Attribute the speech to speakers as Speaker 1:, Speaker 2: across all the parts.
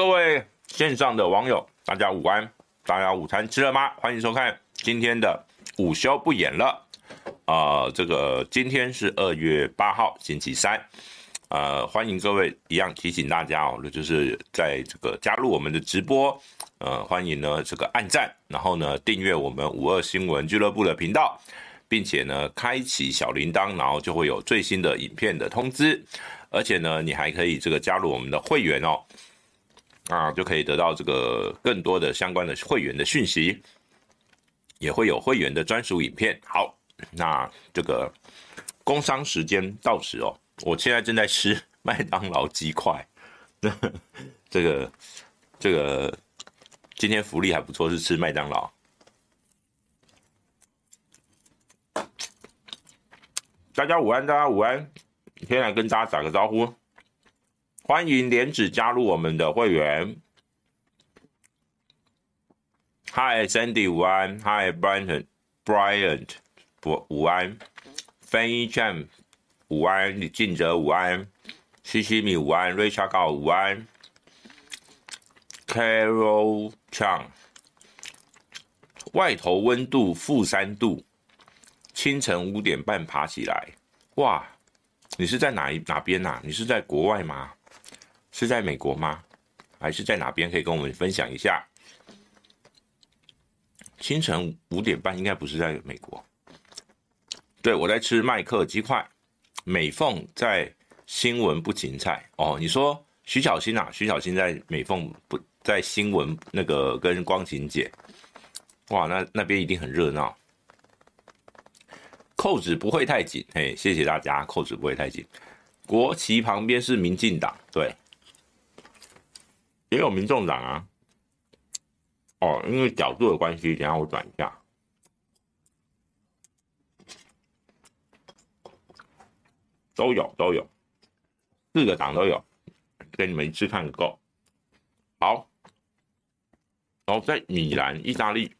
Speaker 1: 各位线上的网友，大家午安，大家午餐吃了吗？欢迎收看今天的午休不演了。啊、这个今天是二月八号，星期三。呃，欢迎各位，一样提醒大家哦，就是在这个加入我们的直播，呃，欢迎呢这个按赞，然后呢订阅我们五二新闻俱乐部的频道，并且呢开启小铃铛，然后就会有最新的影片的通知。而且呢，你还可以这个加入我们的会员哦。啊，就可以得到这个更多的相关的会员的讯息，也会有会员的专属影片。好，那这个工商时间到此哦，我现在正在吃 麦当劳鸡块，这个这个今天福利还不错，是吃麦当劳。大家午安，大家午安，先来跟大家打个招呼。欢迎莲子加入我们的会员。Hi Sandy 午安，Hi Bryant Bryant 午午安，Fanny Chan 午安，李静哲午安，西西米午安，Rachel 告午安，Carol Chang. 外头温度负三度，清晨五点半爬起来，哇，你是在哪一哪边呐、啊？你是在国外吗？是在美国吗？还是在哪边？可以跟我们分享一下。清晨五点半，应该不是在美国。对，我在吃麦克鸡块。美凤在新闻不芹菜哦。你说徐小新啊？徐小新在美凤不在新闻那个跟光晴姐。哇，那那边一定很热闹。扣子不会太紧，嘿，谢谢大家。扣子不会太紧。国旗旁边是民进党，对。也有民众党啊，哦，因为角度的关系，等下我转一下，都有都有，四个党都有，给你们一次看个够。好，然后在米兰，意大利，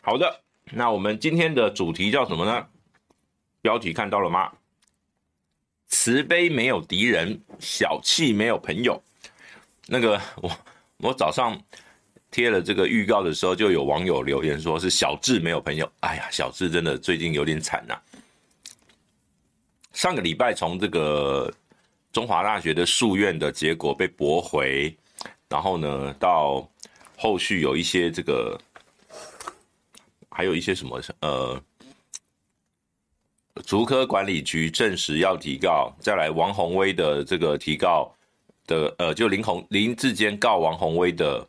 Speaker 1: 好的，那我们今天的主题叫什么呢？标题看到了吗？慈悲没有敌人，小气没有朋友。那个我我早上贴了这个预告的时候，就有网友留言说是小智没有朋友。哎呀，小智真的最近有点惨呐。上个礼拜从这个中华大学的诉愿的结果被驳回，然后呢，到后续有一些这个，还有一些什么呃。竹科管理局证实要提告，再来王宏威的这个提告的，呃，就林宏林志坚告王宏威的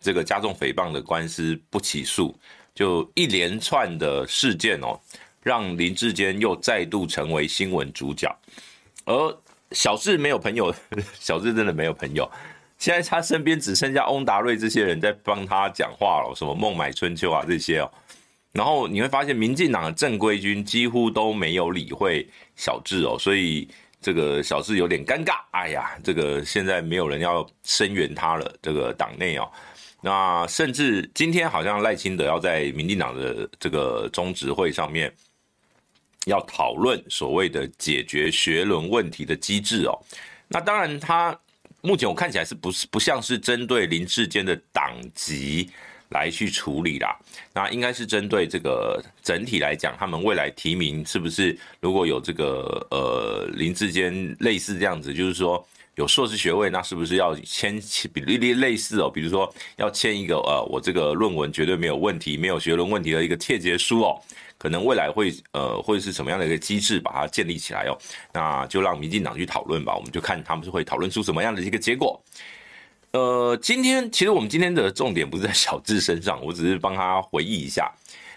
Speaker 1: 这个加重诽谤的官司不起诉，就一连串的事件哦，让林志坚又再度成为新闻主角，而小智没有朋友，小智真的没有朋友，现在他身边只剩下翁达瑞这些人在帮他讲话了，什么孟买春秋啊这些哦。然后你会发现，民进党的正规军几乎都没有理会小智哦，所以这个小智有点尴尬。哎呀，这个现在没有人要声援他了，这个党内哦，那甚至今天好像赖清德要在民进党的这个中执会上面要讨论所谓的解决学伦问题的机制哦。那当然，他目前我看起来是不是不像是针对林志坚的党籍。来去处理啦，那应该是针对这个整体来讲，他们未来提名是不是如果有这个呃林志坚类似这样子，就是说有硕士学位，那是不是要签比例类似哦？比如说要签一个呃我这个论文绝对没有问题，没有学伦问题的一个切结书哦，可能未来会呃会是什么样的一个机制把它建立起来哦？那就让民进党去讨论吧，我们就看他们是会讨论出什么样的一个结果。呃，今天其实我们今天的重点不是在小智身上，我只是帮他回忆一下。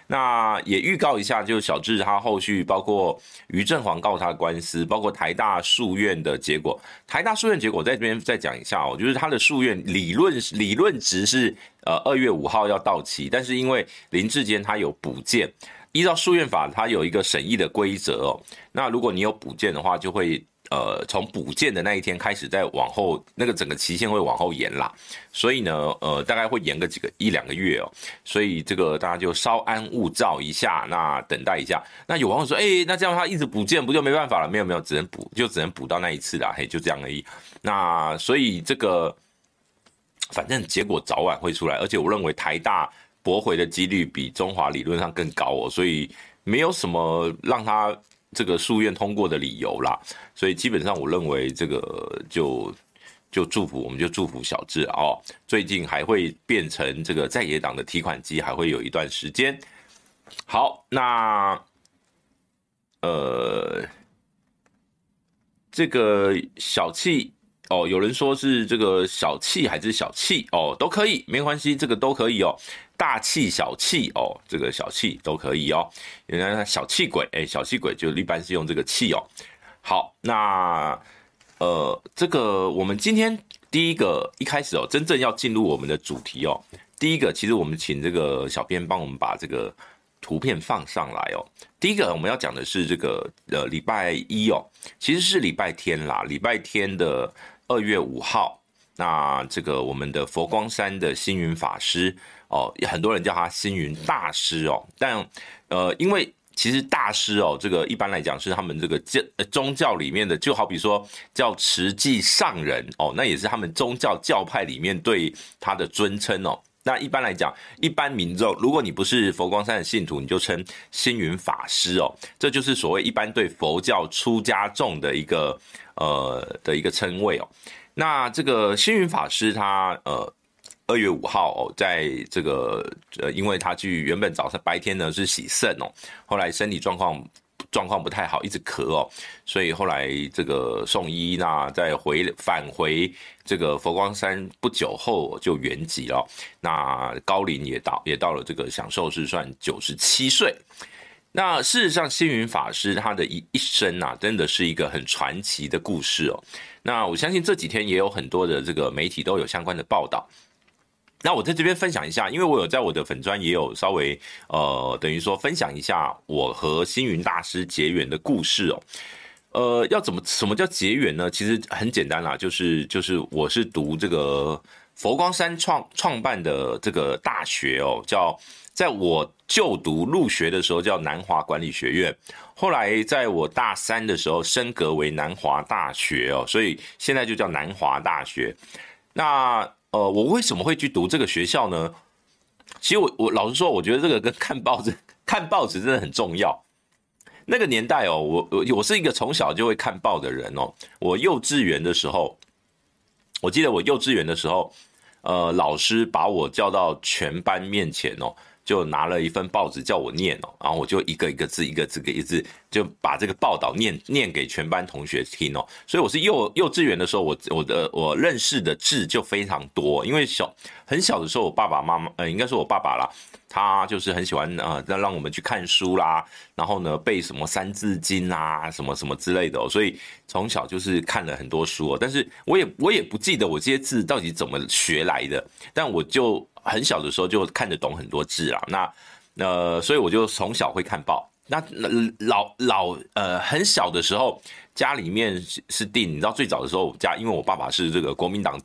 Speaker 1: 那也预告一下，就是小智他后续包括于正煌告他的官司，包括台大诉愿的结果。台大诉愿结果在这边再讲一下哦，就是他的诉愿理论理论值是呃二月五号要到期，但是因为林志坚他有补件，依照诉愿法他有一个审议的规则哦。那如果你有补件的话，就会。呃，从补件的那一天开始，再往后那个整个期限会往后延啦，所以呢，呃，大概会延个几个一两个月哦，所以这个大家就稍安勿躁一下，那等待一下。那有网友说，哎、那这样他一直补件不就没办法了？没有没有，只能补，就只能补到那一次啦，嘿，就这样而已。那所以这个反正结果早晚会出来，而且我认为台大驳回的几率比中华理论上更高哦，所以没有什么让他。这个诉愿通过的理由啦，所以基本上我认为这个就就祝福，我们就祝福小智哦。最近还会变成这个在野党的提款机，还会有一段时间。好，那呃，这个小气。哦，有人说是这个小气还是小气哦，都可以，没关系，这个都可以哦。大气小气哦，这个小气都可以哦。原来小气鬼，哎，小气鬼就一般是用这个气哦。好，那呃，这个我们今天第一个一开始哦，真正要进入我们的主题哦，第一个其实我们请这个小编帮我们把这个。图片放上来哦。第一个我们要讲的是这个呃礼拜一哦，其实是礼拜天啦。礼拜天的二月五号，那这个我们的佛光山的星云法师哦，很多人叫他星云大师哦。但呃，因为其实大师哦，这个一般来讲是他们这个教宗教里面的，就好比说叫慈济上人哦，那也是他们宗教教派里面对他的尊称哦。那一般来讲，一般民众，如果你不是佛光山的信徒，你就称星云法师哦，这就是所谓一般对佛教出家众的一个呃的一个称谓哦。那这个星云法师他呃二月五号哦，在这个呃，因为他去原本早上白天呢是洗肾哦，后来身体状况。状况不太好，一直咳哦，所以后来这个送医，那再回返回这个佛光山不久后就圆寂了。那高龄也到也到了这个享受是算九十七岁。那事实上，星云法师他的一一生啊，真的是一个很传奇的故事哦。那我相信这几天也有很多的这个媒体都有相关的报道。那我在这边分享一下，因为我有在我的粉专也有稍微呃，等于说分享一下我和星云大师结缘的故事哦。呃，要怎么什么叫结缘呢？其实很简单啦，就是就是我是读这个佛光山创创办的这个大学哦，叫在我就读入学的时候叫南华管理学院，后来在我大三的时候升格为南华大学哦，所以现在就叫南华大学。那呃，我为什么会去读这个学校呢？其实我我老实说，我觉得这个跟看报纸看报纸真的很重要。那个年代哦，我我我是一个从小就会看报的人哦。我幼稚园的时候，我记得我幼稚园的时候，呃，老师把我叫到全班面前哦。就拿了一份报纸叫我念哦，然后我就一个一个字一个字一个字就把这个报道念念给全班同学听哦。所以我是幼幼稚园的时候，我我的我认识的字就非常多，因为小很小的时候，我爸爸妈妈呃应该说我爸爸啦，他就是很喜欢呃让让我们去看书啦，然后呢背什么三字经啊什么什么之类的，所以从小就是看了很多书哦，但是我也我也不记得我这些字到底怎么学来的，但我就。很小的时候就看得懂很多字啊，那呃，所以我就从小会看报。那老老呃很小的时候，家里面是订，你知道最早的时候家，因为我爸爸是这个国民党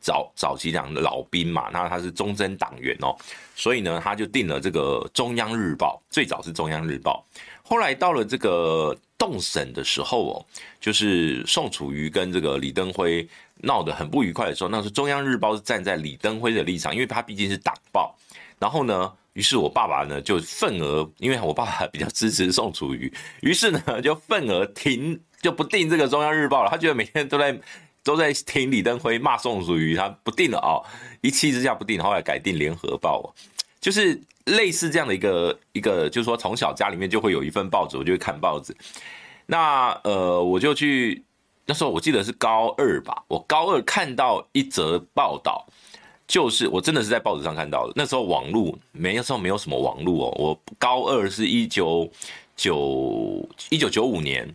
Speaker 1: 早早期党的老兵嘛，那他是忠贞党员哦，所以呢他就订了这个中央日报，最早是中央日报。后来到了这个动审的时候哦，就是宋楚瑜跟这个李登辉。闹得很不愉快的时候，那时候中央日报是站在李登辉的立场，因为他毕竟是党报。然后呢，于是我爸爸呢就愤而，因为我爸爸比较支持宋楚瑜，于是呢就愤而停，就不订这个中央日报了。他觉得每天都在都在听李登辉骂宋楚瑜，他不订了哦，一气之下不订，后来改订联合报哦，就是类似这样的一个一个，就是说从小家里面就会有一份报纸，我就会看报纸。那呃，我就去。那时候我记得是高二吧，我高二看到一则报道，就是我真的是在报纸上看到的。那时候网络没，那时候没有什么网络哦。我高二是一九九一九九五年，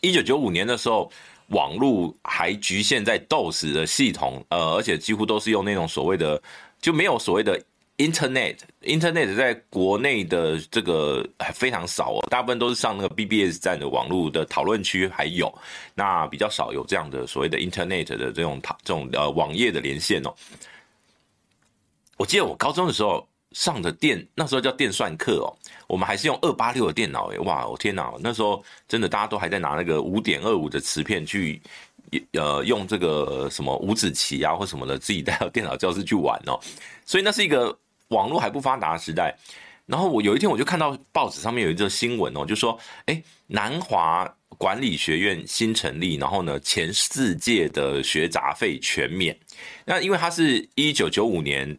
Speaker 1: 一九九五年的时候，网络还局限在 DOS 的系统，呃，而且几乎都是用那种所谓的，就没有所谓的 Internet Internet 在国内的这个非常少哦，大部分都是上那个 BBS 站的网络的讨论区还有，那比较少有这样的所谓的 Internet 的这种这种呃网页的连线哦。我记得我高中的时候上的电，那时候叫电算课哦，我们还是用二八六的电脑诶，哇，我天哪，那时候真的大家都还在拿那个五点二五的磁片去。呃，用这个什么五子棋啊，或什么的，自己带到电脑教室去玩哦。所以那是一个网络还不发达的时代。然后我有一天我就看到报纸上面有一则新闻哦，就说，哎，南华管理学院新成立，然后呢，前四届的学杂费全免。那因为它是一九九五年、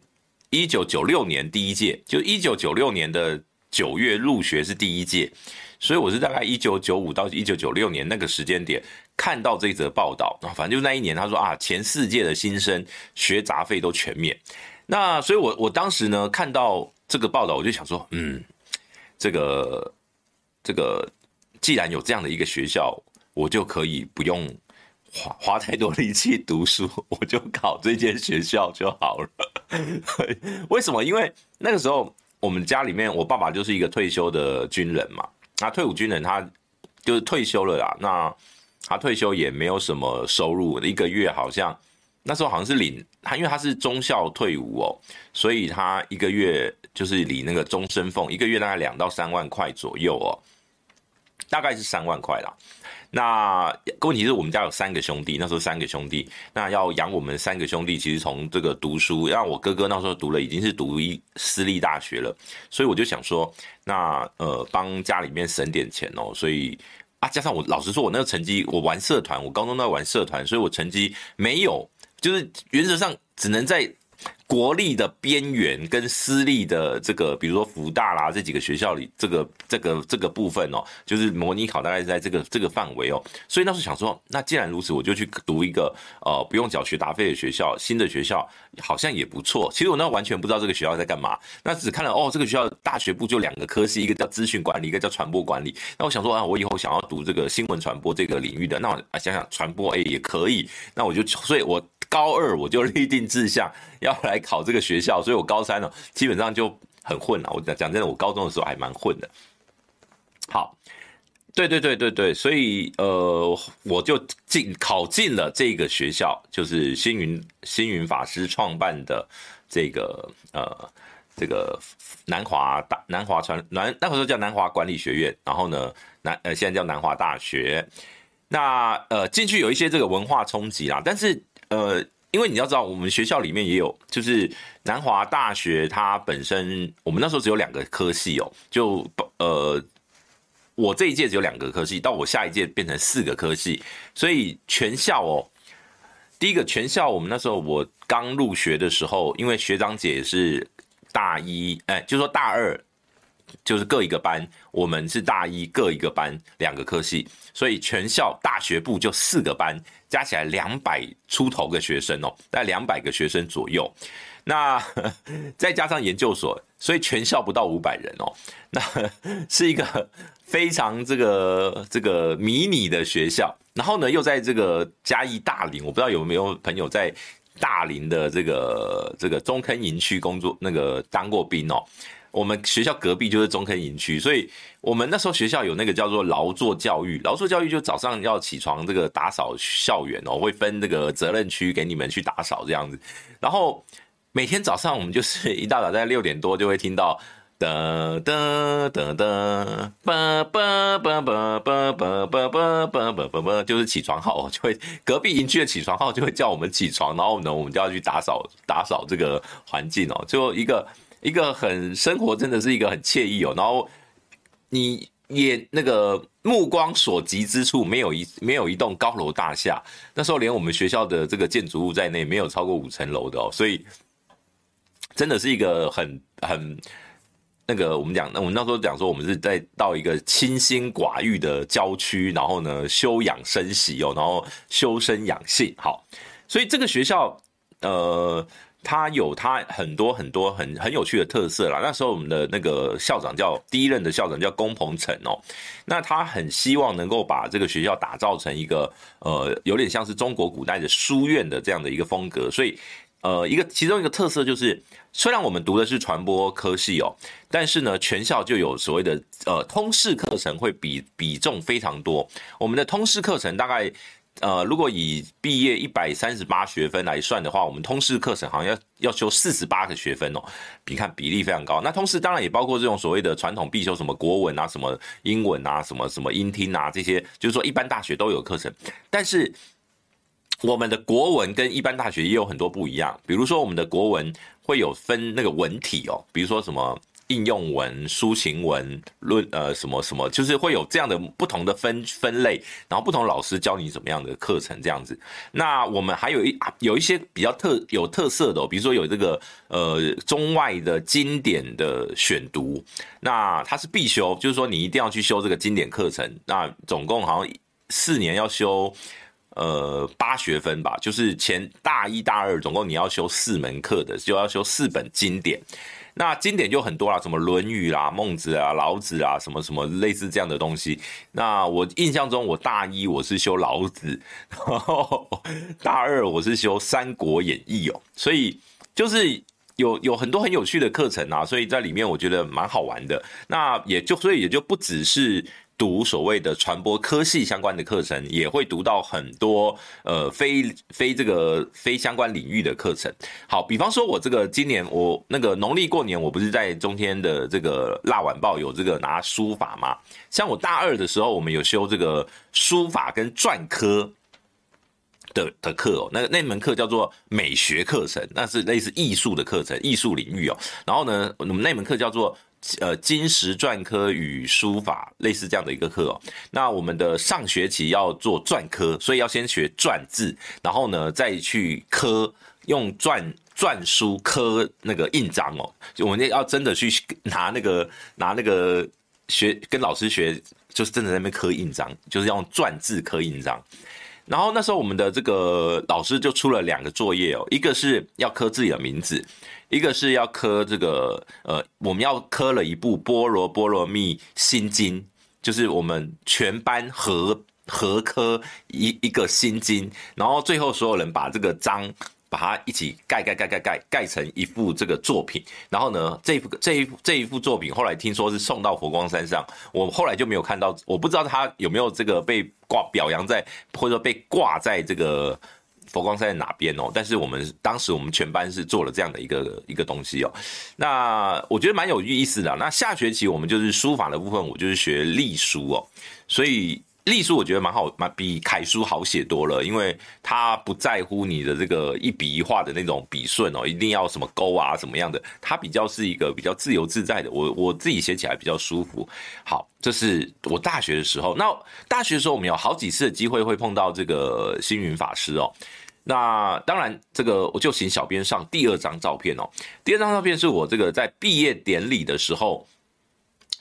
Speaker 1: 一九九六年第一届，就一九九六年的九月入学是第一届。所以我是大概一九九五到一九九六年那个时间点看到这则报道啊，反正就那一年，他说啊，前四届的新生学杂费都全免。那所以我，我当时呢看到这个报道，我就想说，嗯，这个这个既然有这样的一个学校，我就可以不用花花太多力气读书，我就考这间学校就好了。为什么？因为那个时候我们家里面，我爸爸就是一个退休的军人嘛。那退伍军人他就是退休了啦，那他退休也没有什么收入，一个月好像那时候好像是领他，因为他是中校退伍哦，所以他一个月就是领那个终身俸，一个月大概两到三万块左右哦，大概是三万块啦。那问题是我们家有三个兄弟，那时候三个兄弟，那要养我们三个兄弟，其实从这个读书，让我哥哥那时候读了已经是读一私立大学了，所以我就想说，那呃帮家里面省点钱哦，所以啊加上我老实说，我那个成绩，我玩社团，我高中都在玩社团，所以我成绩没有，就是原则上只能在。国立的边缘跟私立的这个，比如说福大啦这几个学校里，这个这个这个部分哦，就是模拟考大概是在这个这个范围哦，所以那时候想说，那既然如此，我就去读一个呃不用缴学杂费的学校，新的学校好像也不错。其实我那完全不知道这个学校在干嘛，那只看了哦，这个学校大学部就两个科系，一个叫资讯管理，一个叫传播管理。那我想说啊，我以后想要读这个新闻传播这个领域的，那我想想传播哎也可以，那我就所以我。高二我就立定志向要来考这个学校，所以我高三呢基本上就很混了。我讲讲真的，我高中的时候还蛮混的。好，对对对对对，所以呃，我就进考进了这个学校，就是星云星云法师创办的这个呃这个南华大南华传南那个时候叫南华管理学院，然后呢南呃现在叫南华大学。那呃进去有一些这个文化冲击啦，但是。呃，因为你要知道，我们学校里面也有，就是南华大学，它本身我们那时候只有两个科系哦，就呃，我这一届只有两个科系，到我下一届变成四个科系，所以全校哦，第一个全校，我们那时候我刚入学的时候，因为学长姐是大一，哎，就说大二。就是各一个班，我们是大一各一个班，两个科系，所以全校大学部就四个班，加起来两百出头个学生哦，大概两百个学生左右。那 再加上研究所，所以全校不到五百人哦。那 是一个非常这个这个迷你的学校。然后呢，又在这个嘉义大林，我不知道有没有朋友在大林的这个这个中坑营区工作，那个当过兵哦。我们学校隔壁就是中坑营区，所以我们那时候学校有那个叫做劳作教育。劳作教育就早上要起床，这个打扫校园哦，会分这个责任区给你们去打扫这样子。然后每天早上我们就是一大早在六点多就会听到噔噔噔噔，叭叭叭叭叭叭叭叭叭叭叭，就是起床号，就会隔壁营区的起床号就会叫我们起床，然后呢我们就要去打扫打扫这个环境哦，就一个。一个很生活，真的是一个很惬意哦。然后你也那个目光所及之处，没有一没有一栋高楼大厦。那时候连我们学校的这个建筑物在内，没有超过五层楼的哦。所以真的是一个很很那个我们讲，那我们那时候讲说，我们是在到一个清心寡欲的郊区，然后呢休养生息哦，然后修身养性。好，所以这个学校呃。他有他很多很多很很有趣的特色啦。那时候我们的那个校长叫第一任的校长叫龚鹏程哦，那他很希望能够把这个学校打造成一个呃有点像是中国古代的书院的这样的一个风格，所以呃，一个其中一个特色就是，虽然我们读的是传播科系哦，但是呢，全校就有所谓的呃通识课程会比比重非常多。我们的通识课程大概呃，如果以毕业一百三十八学分来算的话，我们通识课程好像要要修四十八个学分哦，比看比例非常高。那通识当然也包括这种所谓的传统必修，什么国文啊、什么英文啊、什么什么英听啊这些，就是说一般大学都有课程，但是。我们的国文跟一般大学也有很多不一样，比如说我们的国文会有分那个文体哦，比如说什么应用文、抒情文、论呃什么什么，就是会有这样的不同的分分类，然后不同老师教你怎么样的课程这样子。那我们还有一有一些比较特有特色的，比如说有这个呃中外的经典的选读，那它是必修，就是说你一定要去修这个经典课程。那总共好像四年要修。呃，八学分吧，就是前大一、大二总共你要修四门课的，就要修四本经典。那经典就很多啦，什么《论语》啦、孟子啊、老子啊，什么什么类似这样的东西。那我印象中，我大一我是修老子，然后大二我是修《三国演义》哦，所以就是有有很多很有趣的课程啊，所以在里面我觉得蛮好玩的。那也就所以也就不只是。读所谓的传播科系相关的课程，也会读到很多呃非非这个非相关领域的课程。好，比方说，我这个今年我那个农历过年，我不是在中天的这个蜡晚报有这个拿书法吗？像我大二的时候，我们有修这个书法跟篆刻的的课哦，那那门课叫做美学课程，那是类似艺术的课程，艺术领域哦。然后呢，我们那门课叫做。呃，金石篆刻与书法类似这样的一个课哦。那我们的上学期要做篆刻，所以要先学篆字，然后呢再去刻，用篆篆书刻那个印章哦。就我们要真的去拿那个拿那个学跟老师学，就是真的在那边刻印章，就是用篆字刻印章。然后那时候我们的这个老师就出了两个作业哦，一个是要刻自己的名字。一个是要刻这个，呃，我们要刻了一部《般若波罗蜜心经》，就是我们全班合合刻一一个心经，然后最后所有人把这个章把它一起盖盖盖盖盖盖成一幅这个作品，然后呢，这幅这一这一幅作品后来听说是送到佛光山上，我后来就没有看到，我不知道他有没有这个被挂表扬在，或者说被挂在这个。佛光山在哪边哦？但是我们当时我们全班是做了这样的一个一个东西哦。那我觉得蛮有意思的。那下学期我们就是书法的部分，我就是学隶书哦。所以隶书我觉得蛮好，蛮比楷书好写多了，因为它不在乎你的这个一笔一画的那种笔顺哦，一定要什么勾啊什么样的，它比较是一个比较自由自在的。我我自己写起来比较舒服。好，这是我大学的时候。那大学的时候我们有好几次的机会会碰到这个星云法师哦。那当然，这个我就请小编上第二张照片哦。第二张照片是我这个在毕业典礼的时候，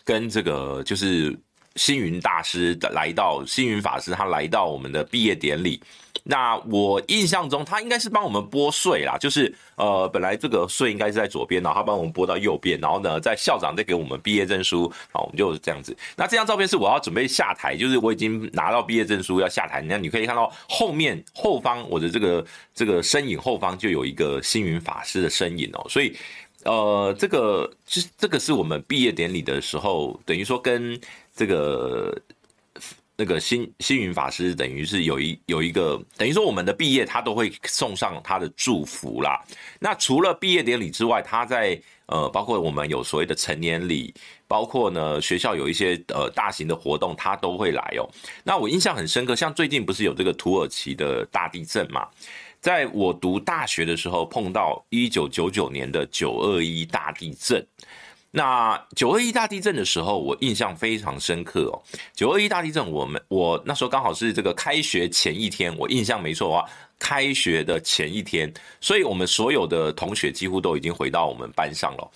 Speaker 1: 跟这个就是星云大师来到，星云法师他来到我们的毕业典礼。那我印象中，他应该是帮我们拨穗啦，就是呃，本来这个穗应该是在左边，然后他帮我们拨到右边，然后呢，在校长再给我们毕业证书，好，我们就是这样子。那这张照片是我要准备下台，就是我已经拿到毕业证书要下台，那你可以看到后面后方我的这个这个身影后方就有一个星云法师的身影哦，所以呃，这个是这个是我们毕业典礼的时候，等于说跟这个。那个星星云法师等于是有一有一个等于说我们的毕业他都会送上他的祝福啦。那除了毕业典礼之外，他在呃包括我们有所谓的成年礼，包括呢学校有一些呃大型的活动，他都会来哦。那我印象很深刻，像最近不是有这个土耳其的大地震嘛？在我读大学的时候碰到一九九九年的九二一大地震。那九二一大地震的时候，我印象非常深刻哦。九二一大地震，我们我那时候刚好是这个开学前一天，我印象没错的话，开学的前一天，所以我们所有的同学几乎都已经回到我们班上了。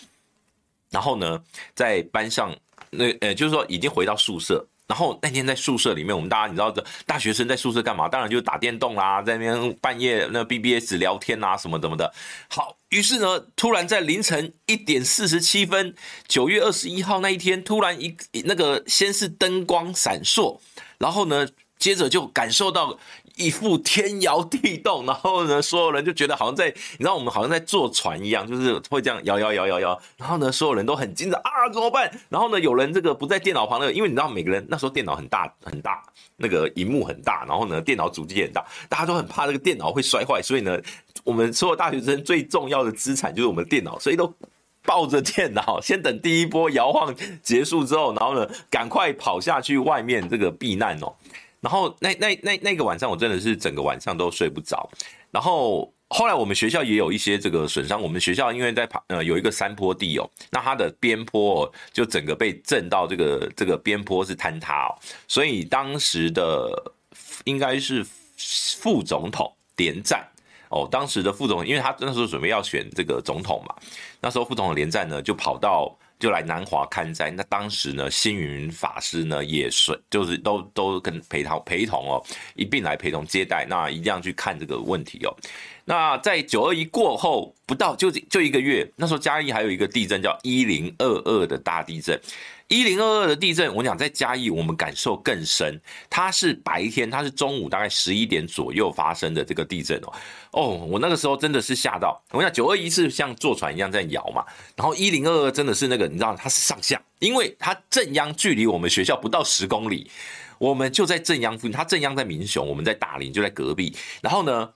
Speaker 1: 然后呢，在班上，那呃，就是说已经回到宿舍。然后那天在宿舍里面，我们大家你知道的，大学生在宿舍干嘛？当然就打电动啦，在那边半夜那 BBS 聊天啊，什么什么的。好，于是呢，突然在凌晨一点四十七分，九月二十一号那一天，突然一那个先是灯光闪烁，然后呢，接着就感受到一副天摇地动，然后呢，所有人就觉得好像在，你知道我们好像在坐船一样，就是会这样摇摇摇摇摇，然后呢，所有人都很紧张啊，怎么办？然后呢，有人这个不在电脑旁的，因为你知道每个人那时候电脑很大很大，那个荧幕很大，然后呢，电脑主机也很大，大家都很怕这个电脑会摔坏，所以呢，我们所有大学生最重要的资产就是我们的电脑，所以都抱着电脑，先等第一波摇晃结束之后，然后呢，赶快跑下去外面这个避难哦。然后那那那那个晚上，我真的是整个晚上都睡不着。然后后来我们学校也有一些这个损伤。我们学校因为在旁呃有一个山坡地哦，那它的边坡就整个被震到这个这个边坡是坍塌哦。所以当时的应该是副总统连战哦，当时的副总统，因为他那时候准备要选这个总统嘛，那时候副总统连战呢就跑到。就来南华看灾，那当时呢，星云法师呢也是，就是都都跟陪同陪同哦，一并来陪同接待，那一定要去看这个问题哦。那在九二一过后不到就就一个月，那时候嘉义还有一个地震叫一零二二的大地震。一零二二的地震，我讲在嘉义，我们感受更深。它是白天，它是中午大概十一点左右发生的这个地震哦。哦，我那个时候真的是吓到。我讲九二一是像坐船一样在摇嘛，然后一零二二真的是那个，你知道它是上下，因为它震央距离我们学校不到十公里，我们就在震央附近。它震央在民雄，我们在大林就在隔壁。然后呢，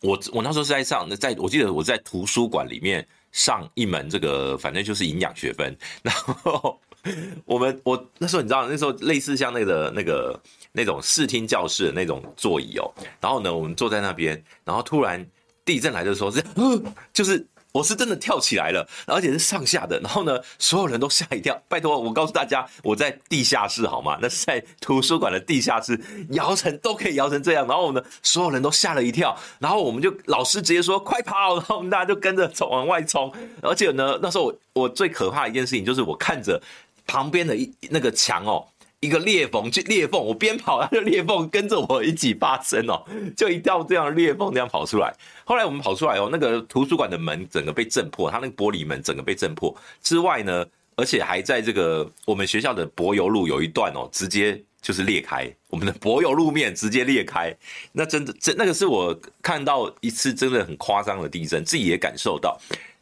Speaker 1: 我我那时候是在上，在我记得我在图书馆里面上一门这个，反正就是营养学分，然后。我们我那时候你知道那时候类似像那个那个那种视听教室的那种座椅哦，然后呢我们坐在那边，然后突然地震来的时候是，就是我是真的跳起来了，而且是上下的，然后呢所有人都吓一跳。拜托我告诉大家，我在地下室好吗？那是在图书馆的地下室，摇成都可以摇成这样，然后呢所有人都吓了一跳，然后我们就老师直接说快跑，然后我们大家就跟着往外冲，而且呢那时候我我最可怕一件事情就是我看着。旁边的一那个墙哦，一个裂缝，就裂缝，我边跑，它就裂缝跟着我一起发生哦，就一道这样裂缝这样跑出来。后来我们跑出来哦，那个图书馆的门整个被震破，它那个玻璃门整个被震破之外呢，而且还在这个我们学校的柏油路有一段哦，直接就是裂开，我们的柏油路面直接裂开。那真的，这那个是我看到一次真的很夸张的地震，自己也感受到。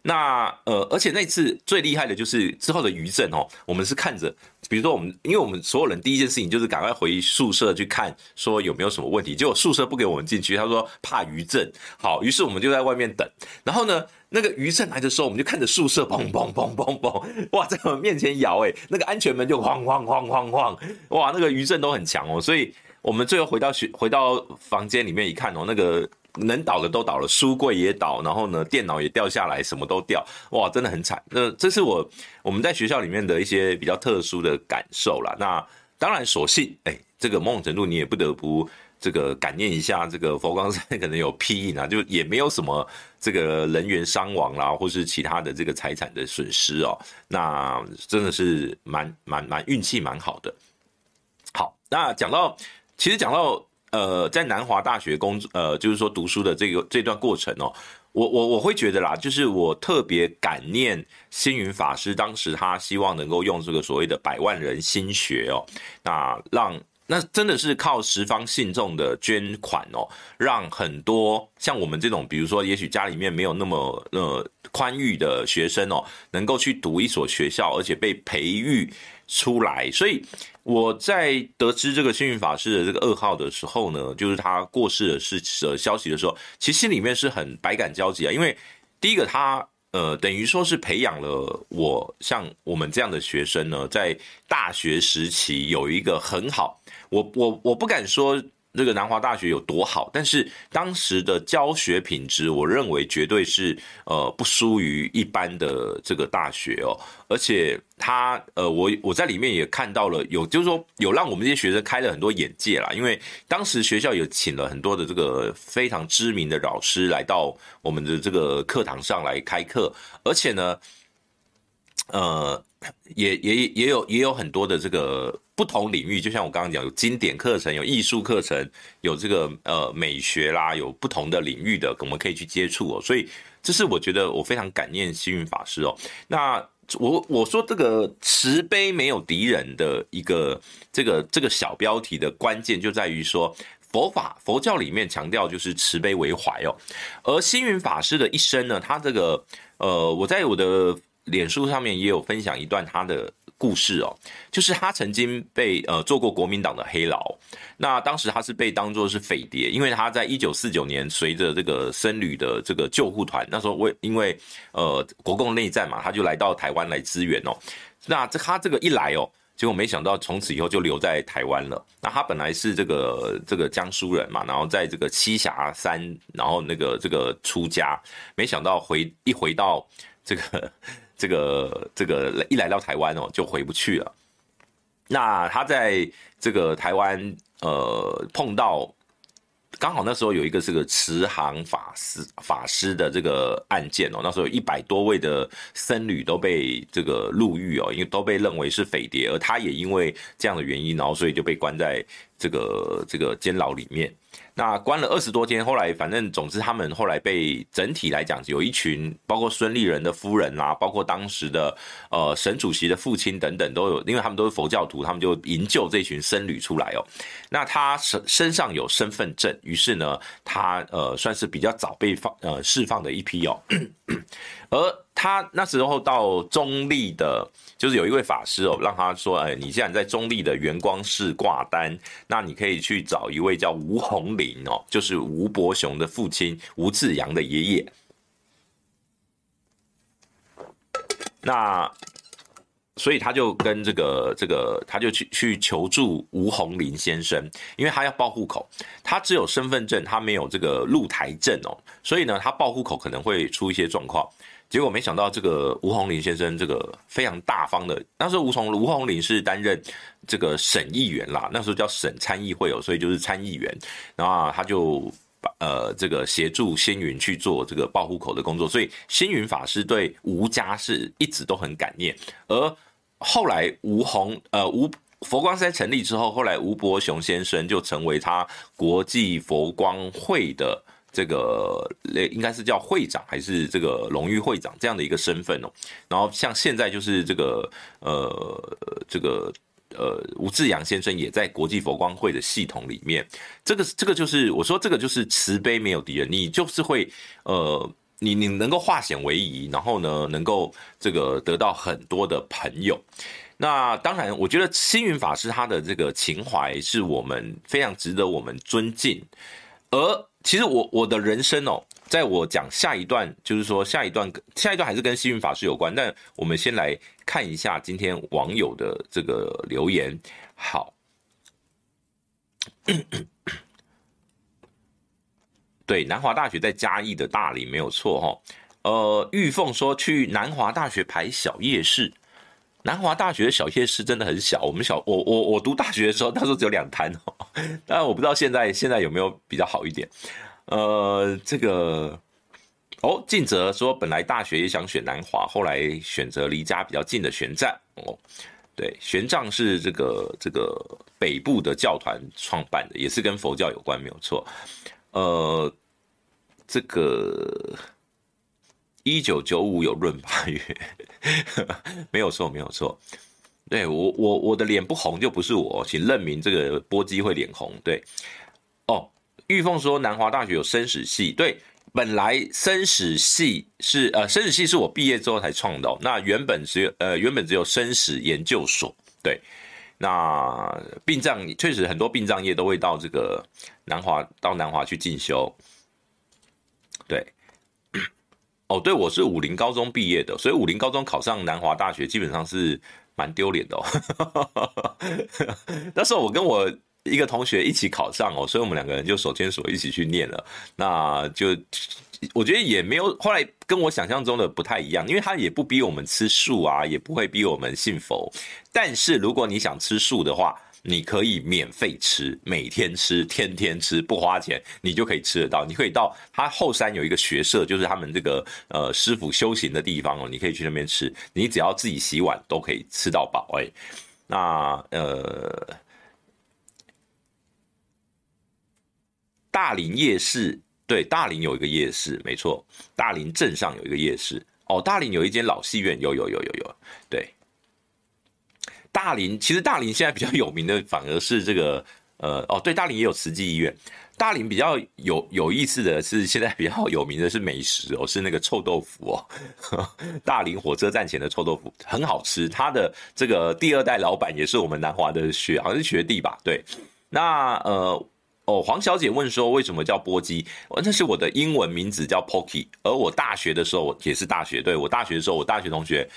Speaker 1: 那呃，而且那次最厉害的就是之后的余震哦，我们是看着，比如说我们，因为我们所有人第一件事情就是赶快回宿舍去看，说有没有什么问题，结果宿舍不给我们进去，他说怕余震，好，于是我们就在外面等。然后呢，那个余震来的时候，我们就看着宿舍砰砰砰砰砰，哇，在我们面前摇，哎，那个安全门就晃晃晃晃晃，哇，那个余震都很强哦，所以我们最后回到学回到房间里面一看哦，那个。能倒的都倒了，书柜也倒，然后呢，电脑也掉下来，什么都掉，哇，真的很惨。那这是我我们在学校里面的一些比较特殊的感受啦。那当然，所幸，哎，这个某种程度你也不得不这个感念一下，这个佛光山可能有庇荫啊，就也没有什么这个人员伤亡啦，或是其他的这个财产的损失哦。那真的是蛮蛮蛮运气蛮好的。好，那讲到，其实讲到。呃，在南华大学工作，呃，就是说读书的这个这段过程哦，我我我会觉得啦，就是我特别感念星云法师，当时他希望能够用这个所谓的百万人心学哦，那让那真的是靠十方信众的捐款哦，让很多像我们这种，比如说也许家里面没有那么呃宽裕的学生哦，能够去读一所学校，而且被培育出来，所以。我在得知这个星云法师的这个噩耗的时候呢，就是他过世的事呃消息的时候，其实心里面是很百感交集啊。因为第一个他呃等于说是培养了我像我们这样的学生呢，在大学时期有一个很好，我我我不敢说。这个南华大学有多好，但是当时的教学品质，我认为绝对是呃不输于一般的这个大学哦。而且他呃，我我在里面也看到了有，就是说有让我们这些学生开了很多眼界啦。因为当时学校有请了很多的这个非常知名的老师来到我们的这个课堂上来开课，而且呢，呃，也也也有也有很多的这个。不同领域，就像我刚刚讲，有经典课程，有艺术课程，有这个呃美学啦，有不同的领域的，我们可以去接触哦。所以这是我觉得我非常感念星云法师哦。那我我说这个慈悲没有敌人的一个这个这个小标题的关键就在于说。佛法佛教里面强调就是慈悲为怀哦，而星云法师的一生呢，他这个呃，我在我的脸书上面也有分享一段他的。故事哦，就是他曾经被呃做过国民党的黑牢，那当时他是被当作是匪谍，因为他在一九四九年随着这个僧侣的这个救护团，那时候为因为呃国共内战嘛，他就来到台湾来支援哦。那这他这个一来哦，结果没想到从此以后就留在台湾了。那他本来是这个这个江苏人嘛，然后在这个栖霞山，然后那个这个出家，没想到回一回到这个。这个这个一来到台湾哦，就回不去了。那他在这个台湾呃碰到，刚好那时候有一个这个慈航法师法师的这个案件哦，那时候有一百多位的僧侣都被这个入狱哦，因为都被认为是匪谍，而他也因为这样的原因，然后所以就被关在这个这个监牢里面。那关了二十多天，后来反正总之他们后来被整体来讲，有一群包括孙立人的夫人啦、包括当时的呃沈主席的父亲等等都有，因为他们都是佛教徒，他们就营救这群僧侣出来哦。那他身身上有身份证，于是呢，他呃算是比较早被放呃释放的一批哦。而他那时候到中立的，就是有一位法师哦，让他说：“哎，你现在在中立的圆光寺挂单，那你可以去找一位叫吴鸿林哦，就是吴伯雄的父亲吴志阳的爷爷。”那所以他就跟这个这个，他就去去求助吴鸿林先生，因为他要报户口，他只有身份证，他没有这个入台证哦，所以呢，他报户口可能会出一些状况。结果没想到，这个吴鸿林先生这个非常大方的，那时候吴从吴鸿林是担任这个省议员啦，那时候叫省参议会哦，所以就是参议员，然后他就把呃这个协助星云去做这个报户口的工作，所以星云法师对吴家是一直都很感念。而后来吴鸿呃吴佛光山成立之后，后来吴伯雄先生就成为他国际佛光会的。这个应该是叫会长还是这个荣誉会长这样的一个身份哦，然后像现在就是这个呃这个呃吴志阳先生也在国际佛光会的系统里面，这个这个就是我说这个就是慈悲没有敌人，你就是会呃你你能够化险为夷，然后呢能够这个得到很多的朋友。那当然，我觉得星云法师他的这个情怀是我们非常值得我们尊敬，而。其实我我的人生哦，在我讲下一段，就是说下一段下一段还是跟星云法师有关。但我们先来看一下今天网友的这个留言。好，对，南华大学在嘉义的大理没有错哈。呃，玉凤说去南华大学排小夜市。南华大学的小夜市真的很小，我们小我我我读大学的时候，那时候只有两摊哦。当然我不知道现在现在有没有比较好一点。呃，这个哦，静哲说本来大学也想选南华，后来选择离家比较近的玄奘哦。对，玄奘是这个这个北部的教团创办的，也是跟佛教有关，没有错。呃，这个。一九九五有闰八月，没有错，没有错。对我，我我的脸不红就不是我，请认明这个波基会脸红。对，哦，玉凤说南华大学有生史系，对，本来生史系是呃生史系是我毕业之后才创的，那原本只有呃原本只有生史研究所。对，那殡葬确实很多殡葬业都会到这个南华到南华去进修，对。哦，对，我是武陵高中毕业的，所以武陵高中考上南华大学基本上是蛮丢脸的哦。那时候我跟我一个同学一起考上哦，所以我们两个人就手牵手一起去念了。那就我觉得也没有，后来跟我想象中的不太一样，因为他也不逼我们吃素啊，也不会逼我们信佛。但是如果你想吃素的话，你可以免费吃，每天吃，天天吃，不花钱，你就可以吃得到。你可以到他后山有一个学社，就是他们这个呃师傅修行的地方哦，你可以去那边吃。你只要自己洗碗都可以吃到饱。哎，那呃，大林夜市，对，大林有一个夜市，没错，大林镇上有一个夜市。哦，大林有一间老戏院，有有有有有，对。大林其实大林现在比较有名的反而是这个呃，哦，对，大林也有慈济医院。大林比较有有意思的是，现在比较有名的是美食哦，是那个臭豆腐哦。大林火车站前的臭豆腐很好吃，他的这个第二代老板也是我们南华的学，好像是学弟吧？对。那呃，哦，黄小姐问说为什么叫波基？那是我的英文名字叫 Pocky，而我大学的时候也是大学，对，我大学的时候，我大学同学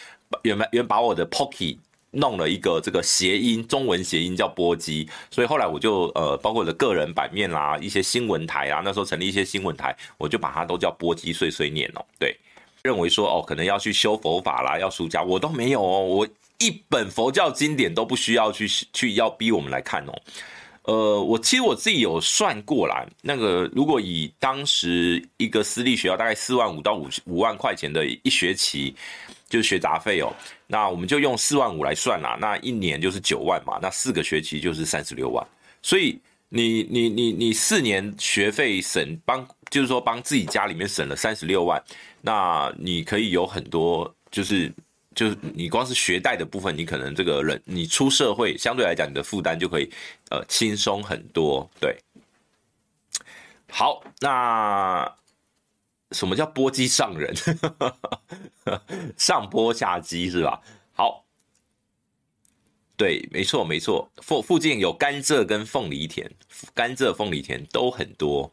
Speaker 1: 原本原把我的 Pocky。弄了一个这个谐音，中文谐音叫波基，所以后来我就呃，包括我的个人版面啦，一些新闻台啊，那时候成立一些新闻台，我就把它都叫波基碎碎念哦。对，认为说哦，可能要去修佛法啦，要出家，我都没有哦，我一本佛教经典都不需要去去要逼我们来看哦。呃，我其实我自己有算过来，那个如果以当时一个私立学校大概四万五到五五万块钱的一学期。就是学杂费哦，那我们就用四万五来算啦，那一年就是九万嘛，那四个学期就是三十六万，所以你你你你四年学费省帮，就是说帮自己家里面省了三十六万，那你可以有很多，就是就是你光是学贷的部分，你可能这个人你出社会相对来讲你的负担就可以呃轻松很多，对，好，那。什么叫波基上人？上坡下基是吧？好，对，没错没错。附附近有甘蔗跟凤梨田，甘蔗凤梨田都很多，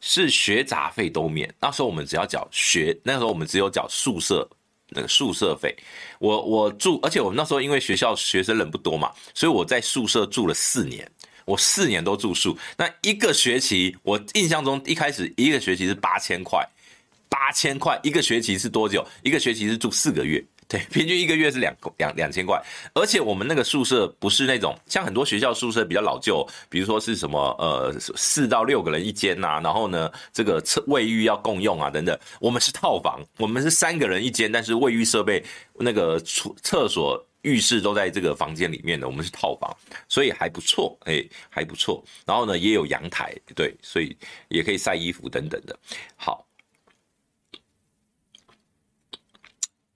Speaker 1: 是学杂费都免。那时候我们只要缴学，那时候我们只有缴宿舍那个宿舍费。我我住，而且我们那时候因为学校学生人不多嘛，所以我在宿舍住了四年。我四年都住宿，那一个学期，我印象中一开始一个学期是八千块，八千块一个学期是多久？一个学期是住四个月，对，平均一个月是两两两千块。而且我们那个宿舍不是那种像很多学校宿舍比较老旧，比如说是什么呃四到六个人一间呐，然后呢这个厕卫浴要共用啊等等。我们是套房，我们是三个人一间，但是卫浴设备那个厕厕所。浴室都在这个房间里面的，我们是套房，所以还不错，哎，还不错。然后呢，也有阳台，对，所以也可以晒衣服等等的。好。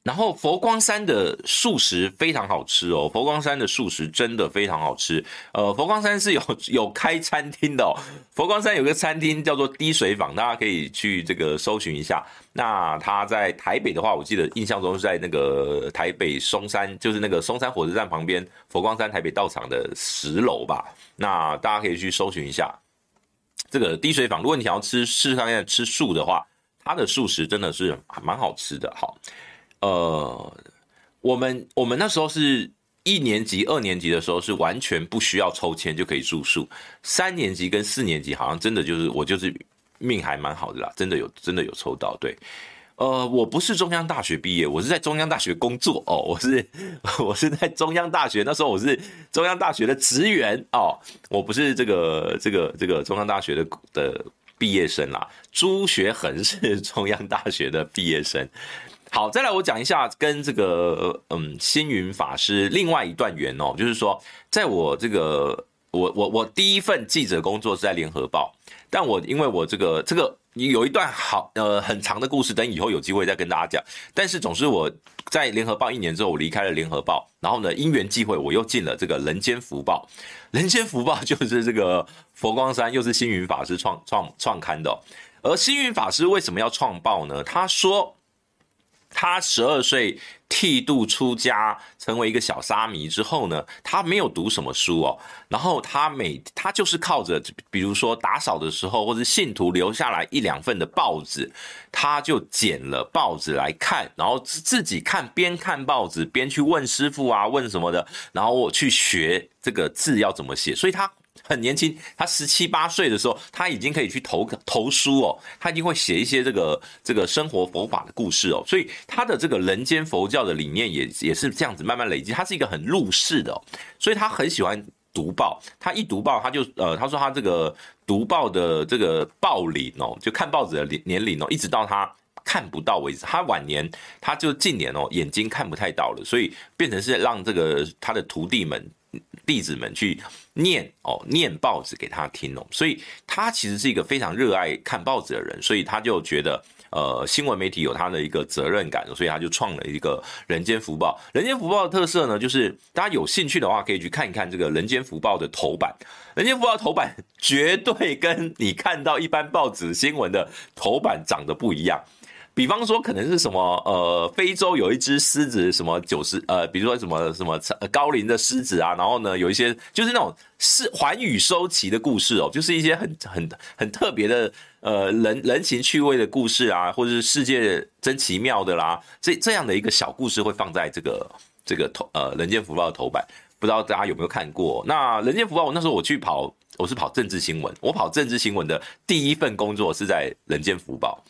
Speaker 1: 然后佛光山的素食非常好吃哦，佛光山的素食真的非常好吃。呃，佛光山是有 有开餐厅的哦，佛光山有个餐厅叫做滴水坊，大家可以去这个搜寻一下。那他在台北的话，我记得印象中是在那个台北松山，就是那个松山火车站旁边，佛光山台北道场的十楼吧。那大家可以去搜寻一下这个滴水坊。如果你想要吃试试看吃素的话，它的素食真的是蛮好吃的。好。呃，我们我们那时候是一年级、二年级的时候是完全不需要抽签就可以住宿，三年级跟四年级好像真的就是我就是命还蛮好的啦，真的有真的有抽到。对，呃，我不是中央大学毕业，我是在中央大学工作哦，我是 我是在中央大学，那时候我是中央大学的职员哦，我不是这个这个这个中央大学的的毕业生啦，朱学恒是中央大学的毕业生。好，再来我讲一下跟这个嗯星云法师另外一段缘哦，就是说，在我这个我我我第一份记者工作是在联合报，但我因为我这个这个有一段好呃很长的故事，等以后有机会再跟大家讲。但是总之我在联合报一年之后，我离开了联合报，然后呢因缘际会，我又进了这个人间福报，人间福报 就是这个佛光山又是星云法师创创创刊的，而星云法师为什么要创报呢？他说。他十二岁剃度出家，成为一个小沙弥之后呢，他没有读什么书哦，然后他每他就是靠着，比如说打扫的时候，或者信徒留下来一两份的报纸，他就捡了报纸来看，然后自己看，边看报纸边去问师父啊，问什么的，然后我去学这个字要怎么写，所以他。很年轻，他十七八岁的时候，他已经可以去投投书哦，他已经会写一些这个这个生活佛法的故事哦，所以他的这个人间佛教的理念也也是这样子慢慢累积。他是一个很入世的，所以他很喜欢读报。他一读报，他就呃，他说他这个读报的这个报龄哦，就看报纸的年龄哦，一直到他看不到为止。他晚年，他就近年哦，眼睛看不太到了，所以变成是让这个他的徒弟们。弟子们去念哦，念报纸给他听哦，所以他其实是一个非常热爱看报纸的人，所以他就觉得，呃新闻媒体有他的一个责任感，所以他就创了一个《人间福报》。《人间福报》的特色呢，就是大家有兴趣的话，可以去看一看这个《人间福报》的头版，《人间福报》头版绝对跟你看到一般报纸新闻的头版长得不一样。比方说，可能是什么呃，非洲有一只狮子，什么九十呃，比如说什么什么高龄的狮子啊，然后呢，有一些就是那种是寰宇收集的故事哦，就是一些很很很特别的呃人人情趣味的故事啊，或者是世界真奇妙的啦，这这样的一个小故事会放在这个这个头呃《人间福报》的头版，不知道大家有没有看过？那《人间福报》我那时候我去跑，我是跑政治新闻，我跑政治新闻的第一份工作是在《人间福报》。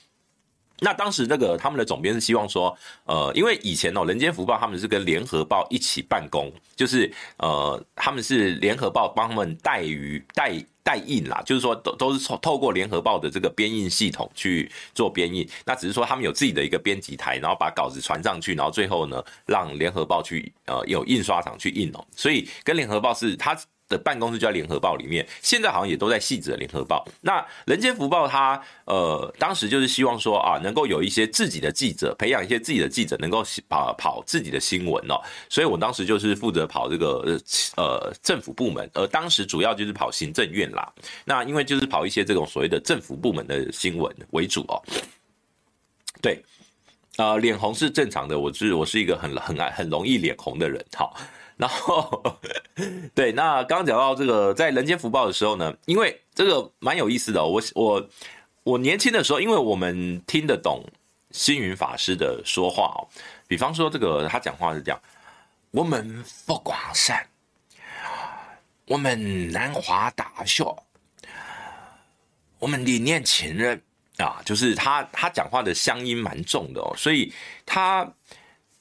Speaker 1: 那当时那个他们的总编是希望说，呃，因为以前哦，《人间福报》他们是跟联合报一起办公，就是呃，他们是联合报帮他们代于代代印啦，就是说都都是透透过联合报的这个编印系统去做编印。那只是说他们有自己的一个编辑台，然后把稿子传上去，然后最后呢，让联合报去呃有印刷厂去印哦。所以跟联合报是他。的办公室就在联合报里面，现在好像也都在汐止的联合报。那人间福报它呃，当时就是希望说啊，能够有一些自己的记者，培养一些自己的记者，能够跑跑自己的新闻哦。所以我当时就是负责跑这个呃政府部门，而当时主要就是跑行政院啦。那因为就是跑一些这种所谓的政府部门的新闻为主哦。对，呃，脸红是正常的，我是我是一个很很爱很容易脸红的人，好。然后，对，那刚刚讲到这个，在《人间福报》的时候呢，因为这个蛮有意思的。我我我年轻的时候，因为我们听得懂星云法师的说话哦。比方说，这个他讲话是这样：我们佛光山，我们南华大学，我们理念情人啊，就是他他讲话的乡音蛮重的哦。所以他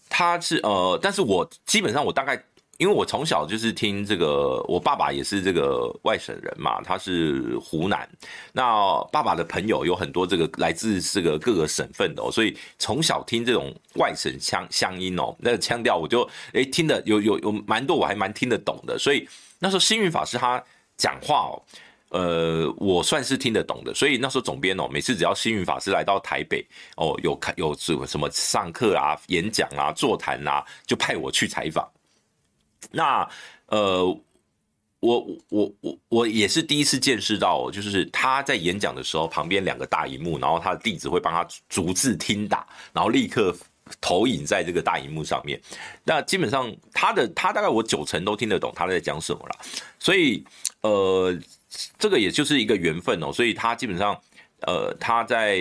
Speaker 1: 他是呃，但是我基本上我大概。因为我从小就是听这个，我爸爸也是这个外省人嘛，他是湖南。那爸爸的朋友有很多这个来自这个各个省份的哦，所以从小听这种外省腔乡音哦，那个腔调我就诶听得有有有蛮多，我还蛮听得懂的。所以那时候星云法师他讲话哦，呃，我算是听得懂的。所以那时候总编哦，每次只要星云法师来到台北哦，有看有什么什么上课啊、演讲啊、座谈啊，就派我去采访。那呃，我我我我也是第一次见识到，就是他在演讲的时候，旁边两个大荧幕，然后他的弟子会帮他逐字听打，然后立刻投影在这个大荧幕上面。那基本上他的他大概我九成都听得懂他在讲什么了，所以呃，这个也就是一个缘分哦。所以他基本上呃，他在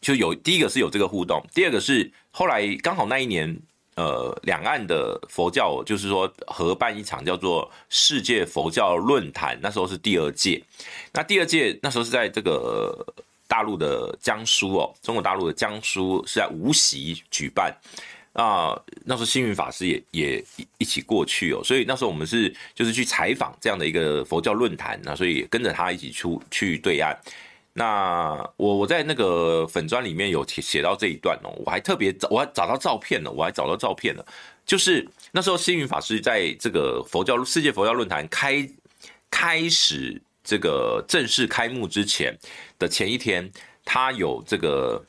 Speaker 1: 就有第一个是有这个互动，第二个是后来刚好那一年。呃，两岸的佛教就是说合办一场叫做世界佛教论坛，那时候是第二届。那第二届那时候是在这个大陆的江苏哦，中国大陆的江苏是在无锡举办啊。那时候星云法师也也一起过去哦，所以那时候我们是就是去采访这样的一个佛教论坛，那所以跟着他一起出去对岸。那我我在那个粉砖里面有写到这一段哦，我还特别找，我还找到照片了，我还找到照片了，就是那时候星云法师在这个佛教世界佛教论坛开开始这个正式开幕之前的前一天，他有这个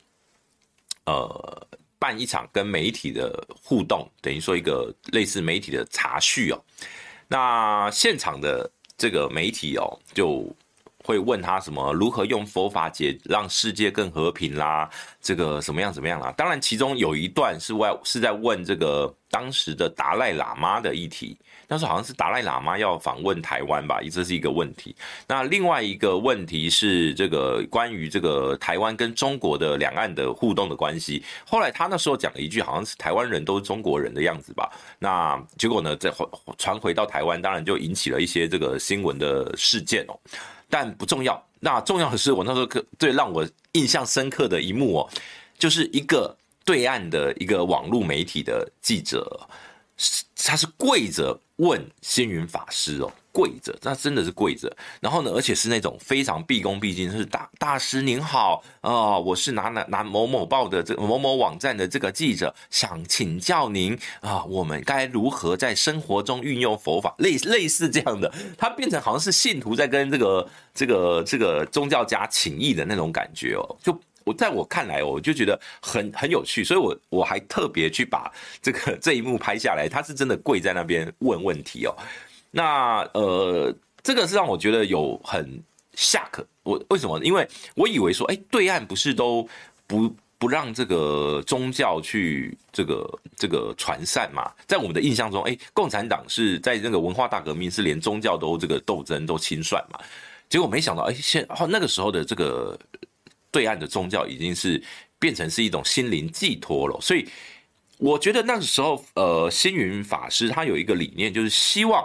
Speaker 1: 呃办一场跟媒体的互动，等于说一个类似媒体的茶叙哦，那现场的这个媒体哦就。会问他什么如何用佛法解让世界更和平啦？这个怎么样怎么样啦？当然，其中有一段是外是在问这个当时的达赖喇嘛的议题。那时好像是达赖喇嘛要访问台湾吧，这是一个问题。那另外一个问题是这个关于这个台湾跟中国的两岸的互动的关系。后来他那时候讲了一句，好像是台湾人都是中国人的样子吧。那结果呢，再传回到台湾，当然就引起了一些这个新闻的事件哦。但不重要，那重要的是我那时候最让我印象深刻的一幕哦，就是一个对岸的一个网络媒体的记者，是他是跪着问星云法师哦。跪着，那真的是跪着。然后呢，而且是那种非常毕恭毕敬，是大大师您好啊、我是拿拿拿某某报的这某某网站的这个记者，想请教您啊、我们该如何在生活中运用佛法？类类似这样的，他变成好像是信徒在跟这个这个这个宗教家请益的那种感觉哦，就我在我看来，我就觉得很很有趣，所以我我还特别去把 这个这一幕拍下来。他是真的跪在那边问问题哦。那呃，这个是让我觉得有很吓客。我为什么？因为我以为说，哎，对岸不是都不不让这个宗教去这个这个传散嘛？在我们的印象中，哎，共产党是在那个文化大革命是连宗教都这个斗争都清算嘛？结果没想到，哎，现那个时候的这个。对岸的宗教已经是变成是一种心灵寄托了，所以我觉得那个时候，呃，星云法师他有一个理念，就是希望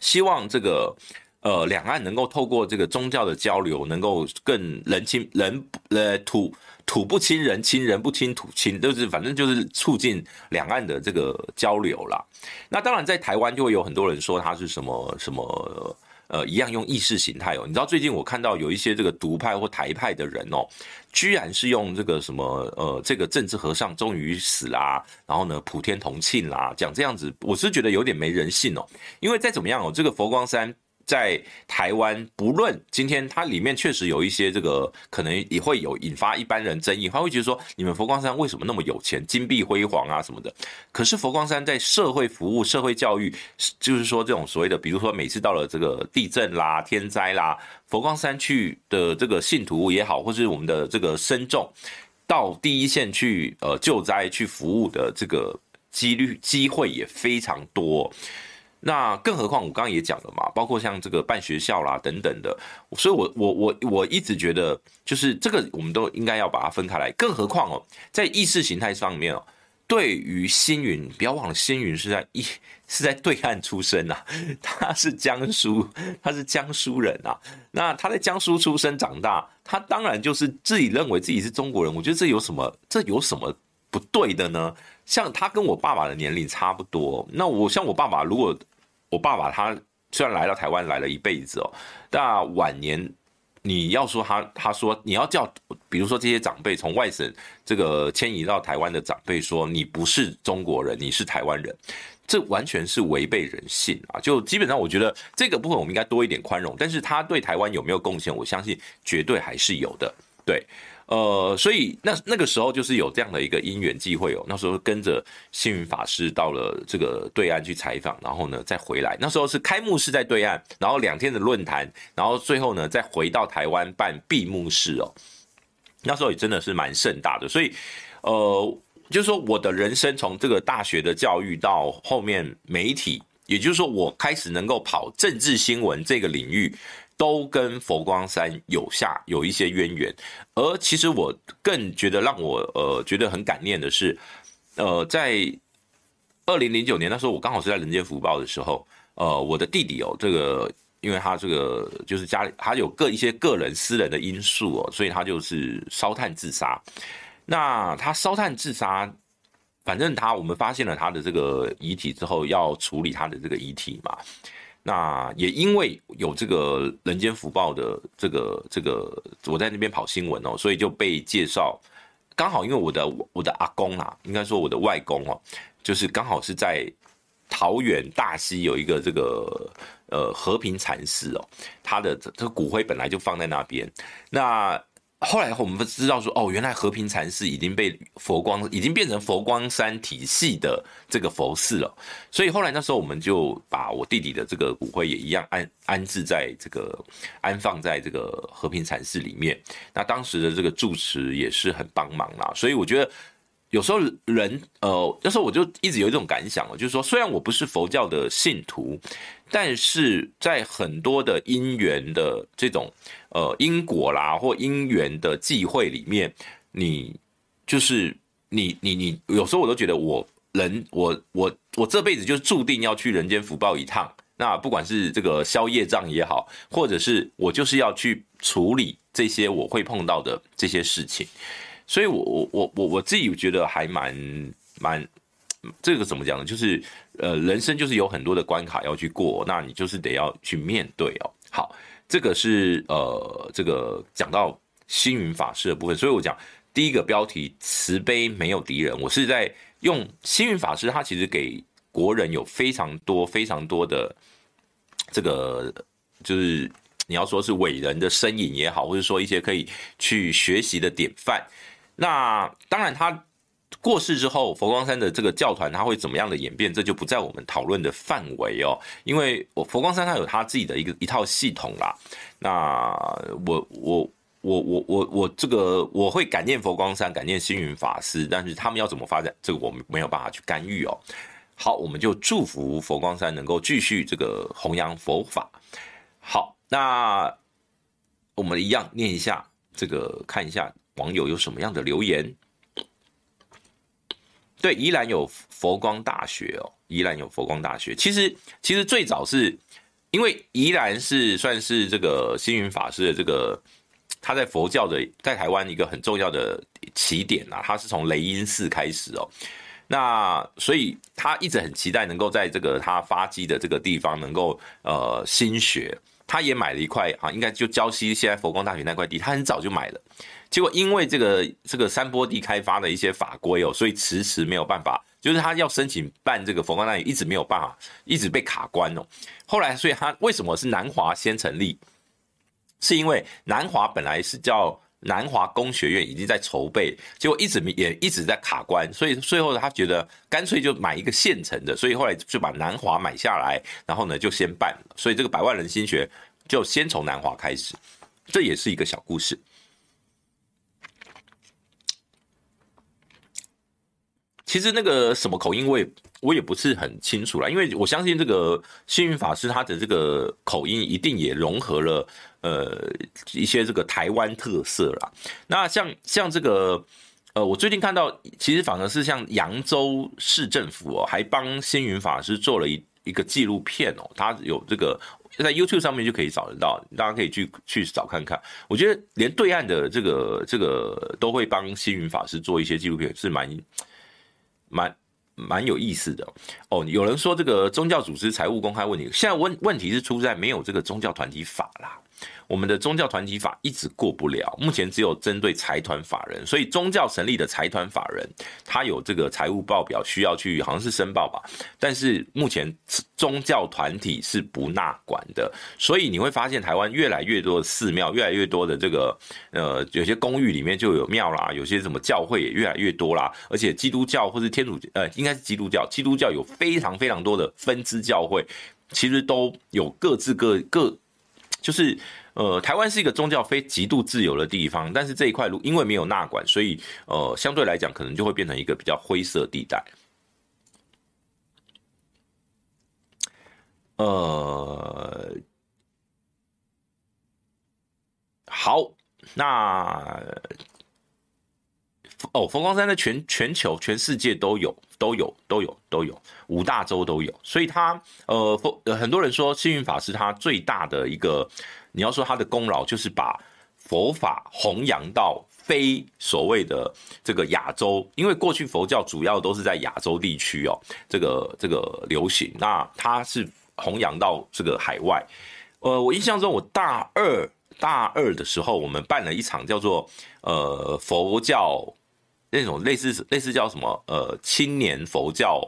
Speaker 1: 希望这个呃两岸能够透过这个宗教的交流，能够更人亲人呃土土不亲人亲，人不亲土亲，就是反正就是促进两岸的这个交流啦。那当然，在台湾就会有很多人说他是什么什么。呃，一样用意识形态哦。你知道最近我看到有一些这个独派或台派的人哦，居然是用这个什么呃，这个政治和尚终于死啦，然后呢，普天同庆啦，讲这样子，我是觉得有点没人性哦。因为再怎么样哦，这个佛光山。在台湾，不论今天它里面确实有一些这个可能也会有引发一般人争议，他会觉得说，你们佛光山为什么那么有钱，金碧辉煌啊什么的？可是佛光山在社会服务、社会教育，就是说这种所谓的，比如说每次到了这个地震啦、天灾啦，佛光山去的这个信徒也好，或是我们的这个僧众到第一线去呃救灾去服务的这个几率机会也非常多。那更何况我刚刚也讲了嘛，包括像这个办学校啦等等的，所以我我我我一直觉得，就是这个我们都应该要把它分开来。更何况哦，在意识形态上面哦，对于星云，不要忘了星云是在一 是在对岸出生啊，他是江苏，他是江苏人啊。那他在江苏出生长大，他当然就是自己认为自己是中国人。我觉得这有什么这有什么不对的呢？像他跟我爸爸的年龄差不多，那我像我爸爸如果。我爸爸他虽然来到台湾来了一辈子哦，但晚年你要说他，他说你要叫，比如说这些长辈从外省这个迁移到台湾的长辈说你不是中国人，你是台湾人，这完全是违背人性啊！就基本上我觉得这个部分我们应该多一点宽容，但是他对台湾有没有贡献，我相信绝对还是有的，对。呃，所以那那个时候就是有这样的一个因缘际会哦，那时候跟着幸运法师到了这个对岸去采访，然后呢再回来。那时候是开幕式在对岸，然后两天的论坛，然后最后呢再回到台湾办闭幕式哦。那时候也真的是蛮盛大的，所以呃，就是说我的人生从这个大学的教育到后面媒体，也就是说我开始能够跑政治新闻这个领域。都跟佛光山有下有一些渊源，而其实我更觉得让我呃觉得很感念的是，呃，在二零零九年那时候，我刚好是在《人间福报》的时候，呃，我的弟弟哦，这个因为他这个就是家里他有个一些个人私人的因素哦，所以他就是烧炭自杀。那他烧炭自杀，反正他我们发现了他的这个遗体之后，要处理他的这个遗体嘛。那也因为有这个人间福报的这个这个，我在那边跑新闻哦，所以就被介绍。刚好因为我的我的阿公啊，应该说我的外公哦，就是刚好是在桃园大溪有一个这个呃和平禅寺哦，他的这个骨灰本来就放在那边。那后来我们知道说，哦，原来和平禅寺已经被佛光，已经变成佛光山体系的这个佛寺了。所以后来那时候，我们就把我弟弟的这个骨灰也一样安安置在这个安放在这个和平禅寺里面。那当时的这个住持也是很帮忙啦。所以我觉得有时候人，呃，那时候我就一直有一种感想哦，就是说，虽然我不是佛教的信徒。但是在很多的因缘的这种呃因果啦或因缘的际会里面，你就是你你你有时候我都觉得我人我我我这辈子就注定要去人间福报一趟。那不管是这个消业障也好，或者是我就是要去处理这些我会碰到的这些事情，所以我我我我我自己觉得还蛮蛮。这个怎么讲呢？就是呃，人生就是有很多的关卡要去过，那你就是得要去面对哦。好，这个是呃，这个讲到星云法师的部分，所以我讲第一个标题“慈悲没有敌人”，我是在用星云法师，他其实给国人有非常多非常多的这个就是你要说是伟人的身影也好，或者说一些可以去学习的典范。那当然，他过世之后，佛光山的这个教团他会怎么样的演变，这就不在我们讨论的范围哦。因为我佛光山他有他自己的一个一套系统啦。那我我我我我我这个我会感念佛光山，感念星云法师，但是他们要怎么发展，这个我们没有办法去干预哦。好，我们就祝福佛光山能够继续这个弘扬佛法。好，那我们一样念一下这个，看一下网友有什么样的留言。对，宜兰有佛光大学哦，宜兰有佛光大学。其实，其实最早是因为宜兰是算是这个星云法师的这个他在佛教的在台湾一个很重要的起点呐，他是从雷音寺开始哦。那所以他一直很期待能够在这个他发迹的这个地方能够呃兴学，他也买了一块啊，应该就礁溪现在佛光大学那块地，他很早就买了。结果因为这个这个山坡地开发的一些法规哦，所以迟迟没有办法，就是他要申请办这个佛光大学，一直没有办法，一直被卡关哦。后来，所以他为什么是南华先成立？是因为南华本来是叫南华工学院，已经在筹备，结果一直也一直在卡关，所以最后他觉得干脆就买一个现成的，所以后来就把南华买下来，然后呢就先办，所以这个百万人心学就先从南华开始，这也是一个小故事。其实那个什么口音，我也我也不是很清楚啦，因为我相信这个星云法师他的这个口音一定也融合了呃一些这个台湾特色啦。那像像这个呃，我最近看到，其实反而是像扬州市政府哦，还帮星云法师做了一一个纪录片哦，他有这个在 YouTube 上面就可以找得到，大家可以去去找看看。我觉得连对岸的这个这个都会帮星云法师做一些纪录片，是蛮。蛮蛮有意思的哦，有人说这个宗教组织财务公开问题，现在问问题是出在没有这个宗教团体法啦。我们的宗教团体法一直过不了，目前只有针对财团法人，所以宗教成立的财团法人，他有这个财务报表需要去，好像是申报吧。但是目前宗教团体是不纳管的，所以你会发现台湾越来越多的寺庙，越来越多的这个呃，有些公寓里面就有庙啦，有些什么教会也越来越多啦，而且基督教或是天主呃，应该是基督教，基督教有非常非常多的分支教会，其实都有各自各各，就是。呃，台湾是一个宗教非极度自由的地方，但是这一块路因为没有纳管，所以呃，相对来讲可能就会变成一个比较灰色地带。呃，好，那哦，佛光山在全全球、全世界都有，都有，都有，都有，五大洲都有，所以他呃，佛很多人说星云法师他最大的一个。你要说他的功劳，就是把佛法弘扬到非所谓的这个亚洲，因为过去佛教主要都是在亚洲地区哦，这个这个流行。那他是弘扬到这个海外。呃，我印象中，我大二大二的时候，我们办了一场叫做呃佛教那种类似类似叫什么呃青年佛教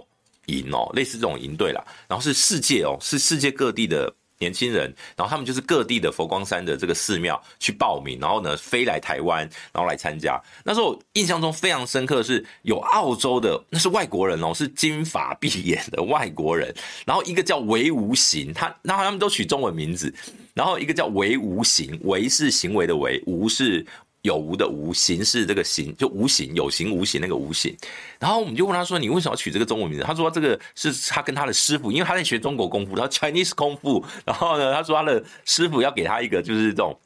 Speaker 1: 营哦，类似这种营队啦。然后是世界哦，是世界各地的。年轻人，然后他们就是各地的佛光山的这个寺庙去报名，然后呢飞来台湾，然后来参加。那时候印象中非常深刻的是有澳洲的，那是外国人哦，是金发碧眼的外国人。然后一个叫唯无形，他然后他们都取中文名字，然后一个叫唯无形，韦是行为的韦，无是。有无的无，形是这个形，就无形有形无形那个无形。然后我们就问他说：“你为什么要取这个中文名字？”他说：“这个是他跟他的师傅，因为他在学中国功夫，他 Chinese 功夫。然后呢，他说他的师傅要给他一个就是这种。”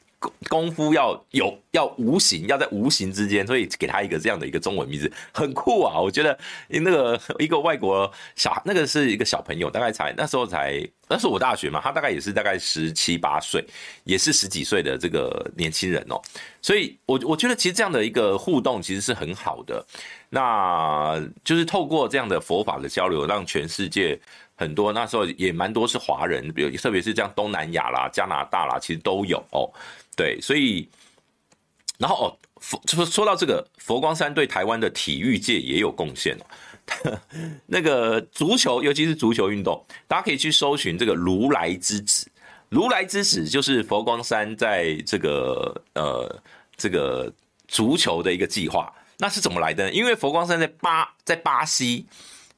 Speaker 1: 功夫要有，要无形，要在无形之间，所以给他一个这样的一个中文名字，很酷啊！我觉得那个一个外国小，那个是一个小朋友，大概才那时候才，那是我大学嘛，他大概也是大概十七八岁，也是十几岁的这个年轻人哦。所以我我觉得其实这样的一个互动其实是很好的，那就是透过这样的佛法的交流，让全世界。很多那时候也蛮多是华人，比如特别是像东南亚啦、加拿大啦，其实都有哦。对，所以然后哦，佛说说到这个佛光山对台湾的体育界也有贡献哦。那个足球，尤其是足球运动，大家可以去搜寻这个如来之子。如来之子就是佛光山在这个呃这个足球的一个计划，那是怎么来的呢？因为佛光山在巴在巴西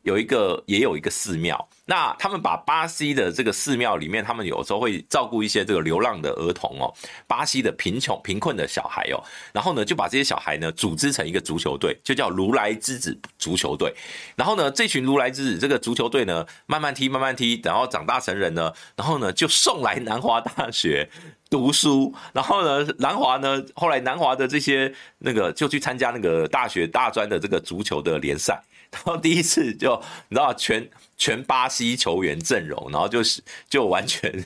Speaker 1: 有一个也有一个寺庙。那他们把巴西的这个寺庙里面，他们有时候会照顾一些这个流浪的儿童哦，巴西的贫穷贫困的小孩哦，然后呢就把这些小孩呢组织成一个足球队，就叫如来之子足球队。然后呢，这群如来之子这个足球队呢，慢慢踢慢慢踢，然后长大成人呢，然后呢就送来南华大学 读书。然后呢，南华呢后来南华的这些那个就去参加那个大学大专的这个足球的联赛。然后第一次就你知道全全巴西球员阵容，然后就是就完全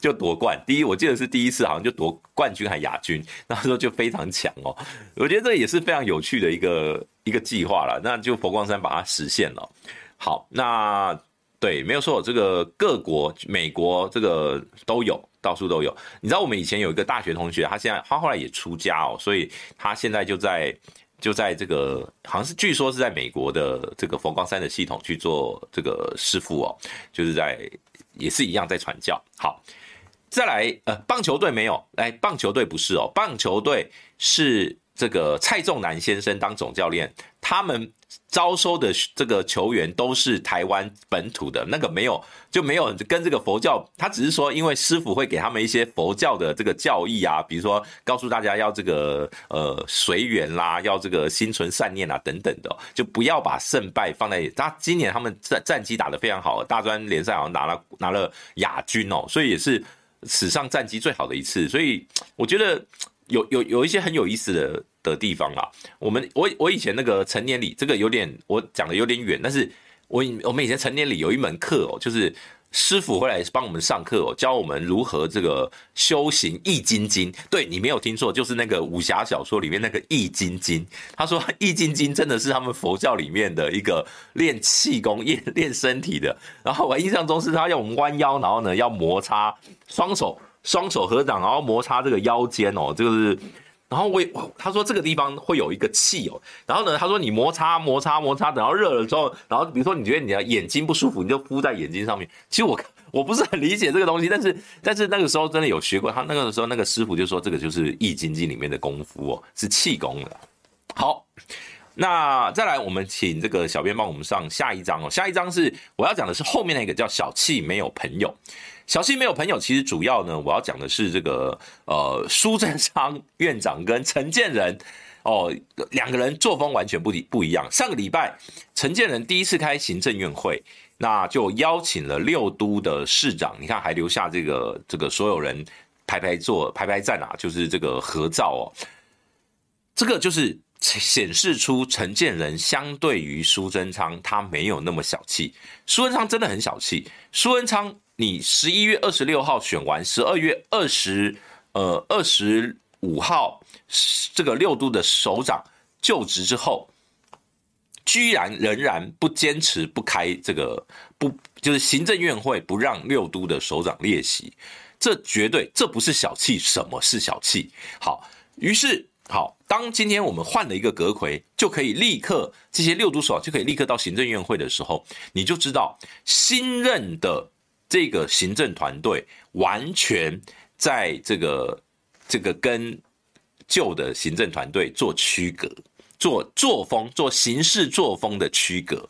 Speaker 1: 就夺冠。第一我记得是第一次，好像就夺冠军还亚军，那时候就非常强哦。我觉得这也是非常有趣的一个一个计划了。那就佛光山把它实现了。好，那对，没有错，这个各国美国这个都有，到处都有。你知道我们以前有一个大学同学，他现在他后来也出家哦，所以他现在就在。就在这个，好像是据说是在美国的这个佛光山的系统去做这个师傅哦，就是在也是一样在传教。好，再来，呃，棒球队没有，哎，棒球队不是哦，棒球队是这个蔡仲南先生当总教练，他们。招收的这个球员都是台湾本土的，那个没有就没有跟这个佛教，他只是说，因为师傅会给他们一些佛教的这个教义啊，比如说告诉大家要这个呃随缘啦，要这个心存善念啊等等的，就不要把胜败放在他今年他们战战绩打得非常好，大专联赛好像拿了拿了亚军哦，所以也是史上战绩最好的一次，所以我觉得有有有一些很有意思的。的地方啊，我们我我以前那个成年礼，这个有点我讲的有点远，但是我我们以前成年礼有一门课哦，就是师傅会来帮我们上课哦，教我们如何这个修行易筋经。对，你没有听错，就是那个武侠小说里面那个易筋经。他说易筋经真的是他们佛教里面的一个练气功、练练身体的。然后我印象中是他要我们弯腰，然后呢要摩擦双手，双手合掌，然后摩擦这个腰间哦，这个是。然后我也，他说这个地方会有一个气哦。然后呢，他说你摩擦摩擦摩擦，等到热了之后，然后比如说你觉得你的眼睛不舒服，你就敷在眼睛上面。其实我 我不是很理解这个东西，但是但是那个时候真的有学过。他那个时候那个师傅就说这个就是易筋经里面的功夫哦，是气功的。好，那再来我们请这个小编帮我们上下一章哦。下一章是我要讲的是后面那个叫小气没有朋友。小气没有朋友，其实主要呢，我要讲的是这个呃，苏贞昌院长跟陈建仁哦，两个人作风完全不一不一样。上个礼拜，陈建仁第一次开行政院会，那就邀请了六都的市长，你看还留下这个这个所有人排排坐排排站啊，就是这个合照哦，这个就是显示出陈建仁相对于苏贞昌，他没有那么小气。苏贞昌真的很小气，苏贞昌。你十一月二十六号选完，十二月二十呃二十五号这个六都的首长就职之后，居然仍然不坚持不开这个不就是行政院会不让六都的首长列席，这绝对这不是小气，什么是小气？好，于是好，当今天我们换了一个阁揆，就可以立刻这些六都首就可以立刻到行政院会的时候，你就知道新任的。这个行政团队完全在这个这个跟旧的行政团队做区隔，做作风、做行事作风的区隔。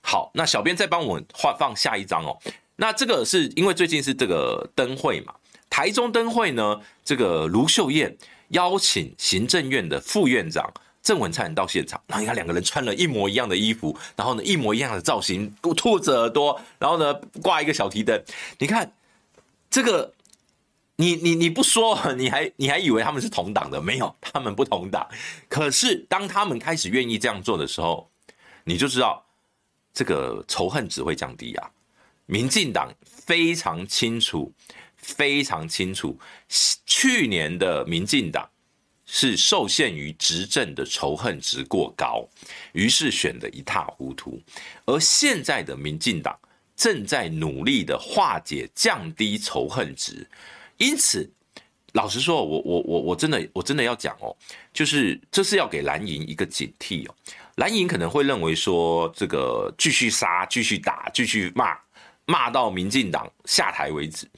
Speaker 1: 好，那小编再帮我们画放下一张哦。那这个是因为最近是这个灯会嘛，台中灯会呢，这个卢秀燕邀请行政院的副院长。郑文灿到现场，然后你看两个人穿了一模一样的衣服，然后呢一模一样的造型，兔子耳朵，然后呢挂一个小提灯。你看这个，你你你不说，你还你还以为他们是同党的？没有，他们不同党。可是当他们开始愿意这样做的时候，你就知道这个仇恨只会降低啊！民进党非常清楚，非常清楚，去年的民进党。是受限于执政的仇恨值过高，于是选得一塌糊涂。而现在的民进党正在努力的化解、降低仇恨值。因此，老实说，我我我我真的我真的要讲哦，就是这是要给蓝营一个警惕哦。蓝营可能会认为说，这个继续杀、继续打、继续骂，骂到民进党下台为止。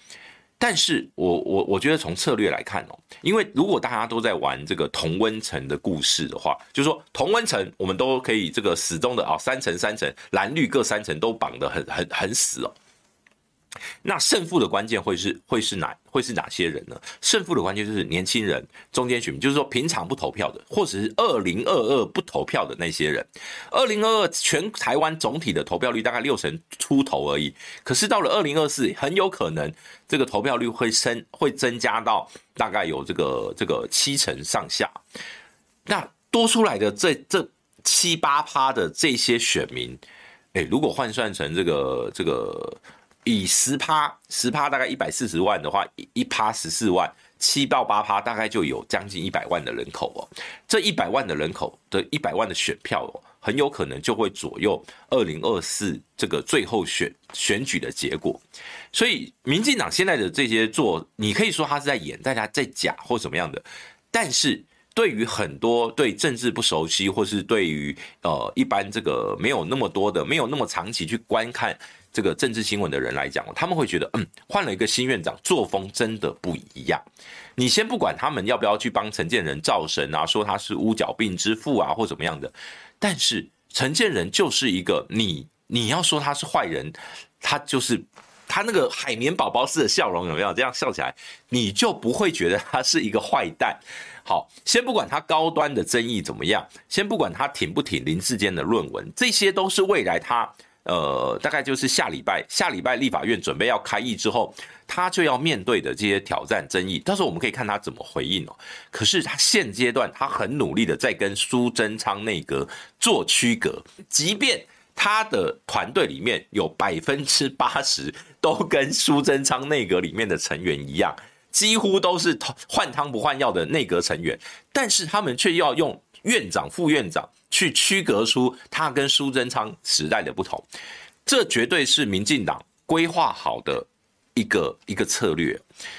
Speaker 1: 但是我我我觉得从策略来看哦，因为如果大家都在玩这个同温层的故事的话，就是说同温层我们都可以这个始终的啊，三层三层蓝绿各三层都绑得很很很死哦。那胜负的关键会是会是哪会是哪些人呢？胜负的关键就是年轻人、中间选民，就是说平常不投票的，或者是二零二二不投票的那些人。二零二二全台湾总体的投票率大概六成出头而已，可是到了二零二四，很有可能这个投票率会升会增加到大概有这个这个七成上下。那多出来的这这七八趴的这些选民，哎，如果换算成这个这个。以十趴十趴大概一百四十万的话，一趴十四万，七到八趴大概就有将近一百万的人口哦。这一百万的人口的一百万的选票哦，很有可能就会左右二零二四这个最后选选举的结果。所以，民进党现在的这些做，你可以说他是在演，大家在假或怎么样的。但是，对于很多对政治不熟悉，或是对于呃一般这个没有那么多的、没有那么长期去观看。这个政治新闻的人来讲，他们会觉得，嗯，换了一个新院长，作风真的不一样。你先不管他们要不要去帮陈建仁造神啊，说他是乌角病之父啊，或怎么样的，但是陈建仁就是一个你你要说他是坏人，他就是他那个海绵宝宝似的笑容有没有？这样笑起来，你就不会觉得他是一个坏蛋。好，先不管他高端的争议怎么样，先不管他挺不挺林志坚的论文，这些都是未来他。呃，大概就是下礼拜，下礼拜立法院准备要开议之后，他就要面对的这些挑战争议，到时候我们可以看他怎么回应哦。可是他现阶段他很努力的在跟苏贞昌内阁做区隔，即便他的团队里面有百分之八十都跟苏贞昌内阁里面的成员一样，几乎都是换汤不换药的内阁成员，但是他们却要用院长、副院长。去区隔出他跟苏贞昌时代的不同，这绝对是民进党规划好的一个一个策略。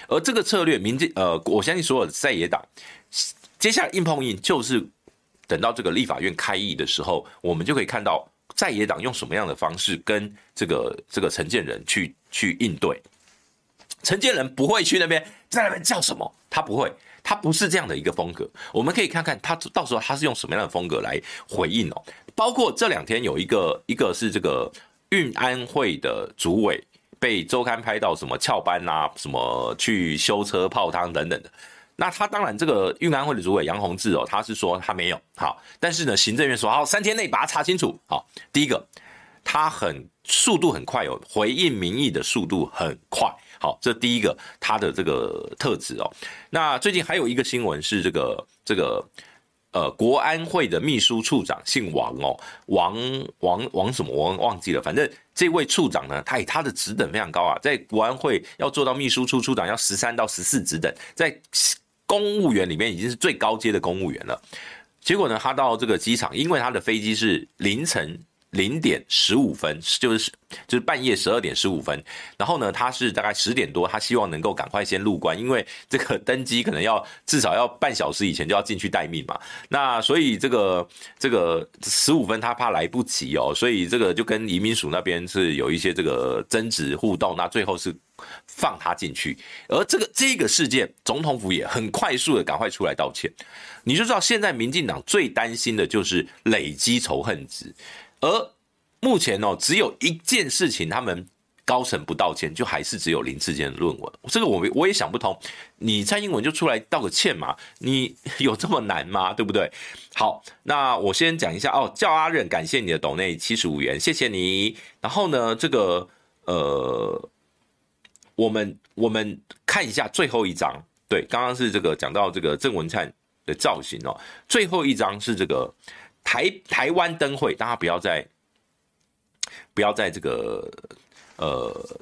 Speaker 1: 而这个策略，民进呃，我相信所有的在野党接下来硬碰硬，就是等到这个立法院开议的时候，我们就可以看到在野党用什么样的方式跟这个这个陈建仁去去应对。陈建仁不会去那边，在那边叫什么？他不会。他不是这样的一个风格，我们可以看看他到时候他是用什么样的风格来回应哦。包括这两天有一个，一个是这个运安会的主委被周刊拍到什么翘班啊，什么去修车泡汤等等的。那他当然这个运安会的主委杨宏志哦，他是说他没有好，但是呢，行政院说好三天内把他查清楚。好，第一个他很速度很快哦，回应民意的速度很快。好，这第一个他的这个特质哦。那最近还有一个新闻是这个这个呃国安会的秘书处长姓王哦，王王王什么我忘记了，反正这位处长呢，他他的职等非常高啊，在国安会要做到秘书处处长要十三到十四职等，在公务员里面已经是最高阶的公务员了。结果呢，他到这个机场，因为他的飞机是凌晨。零点十五分，就是就是半夜十二点十五分，然后呢，他是大概十点多，他希望能够赶快先入关，因为 这个登机可能要至少要半小时以前就要进去待命嘛。那所以这个这个十五分他怕来不及哦，所以这个就跟移民署那边是有一些这个争执互动，那最后是放他进去。而这个这个事件，总统府也很快速的赶快出来道歉。你就知道现在民进党最担心的就是累积仇恨值。而目前哦，只有一件事情，他们高层不道歉，就还是只有林志坚的论文。这个我我也想不通，你蔡英文就出来道个歉嘛？你有这么难吗？对不对？好，那我先讲一下哦，叫阿任，感谢你的斗内七十五元，谢谢你。然后呢，这个呃，我们我们看一下最后一张，对，刚刚是这个讲到这个郑文灿的造型哦，最后一张是这个。台台湾灯会，大家不要再不要再这个呃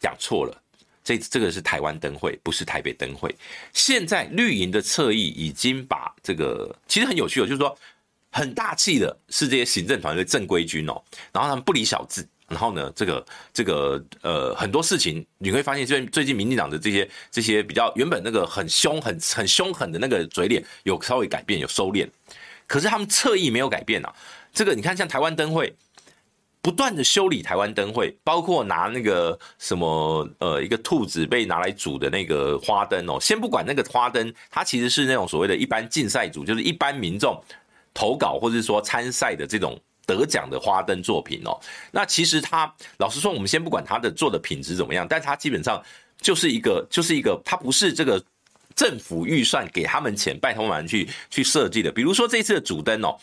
Speaker 1: 讲错了，这这个是台湾灯会，不是台北灯会。现在绿营的侧翼已经把这个其实很有趣哦，就是说很大气的是这些行政团队正规军哦，然后他们不理小字，然后呢，这个这个呃很多事情你会发现，最最近民进党的这些这些比较原本那个很凶很很凶狠的那个嘴脸，有稍微改变，有收敛。可是他们侧翼没有改变啊，这个你看，像台湾灯会，不断的修理台湾灯会，包括拿那个什么呃一个兔子被拿来煮的那个花灯哦，先不管那个花灯，它其实是那种所谓的一般竞赛组，就是一般民众投稿或者说参赛的这种。得奖的花灯作品哦，那其实他老实说，我们先不管他的做的品质怎么样，但他基本上就是一个，就是一个，他不是这个政府预算给他们钱，拜托我们去去设计的。比如说这次的主灯哦，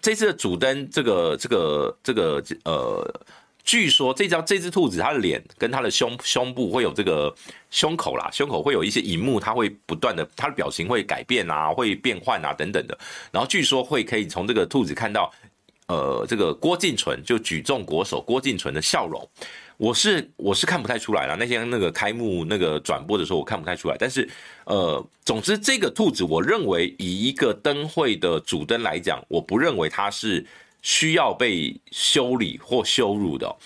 Speaker 1: 这次的主灯，这个这个这个呃，据说这张这只兔子，它的脸跟它的胸胸部会有这个胸口啦，胸口会有一些荧幕，它会不断的，它的表情会改变啊，会变换啊等等的。然后据说会可以从这个兔子看到。呃，这个郭敬淳就举重国手郭敬淳的笑容，我是我是看不太出来了。那天那个开幕那个转播的时候，我看不太出来。但是，呃，总之这个兔子，我认为以一个灯会的主灯来讲，我不认为它是需要被修理或羞辱的。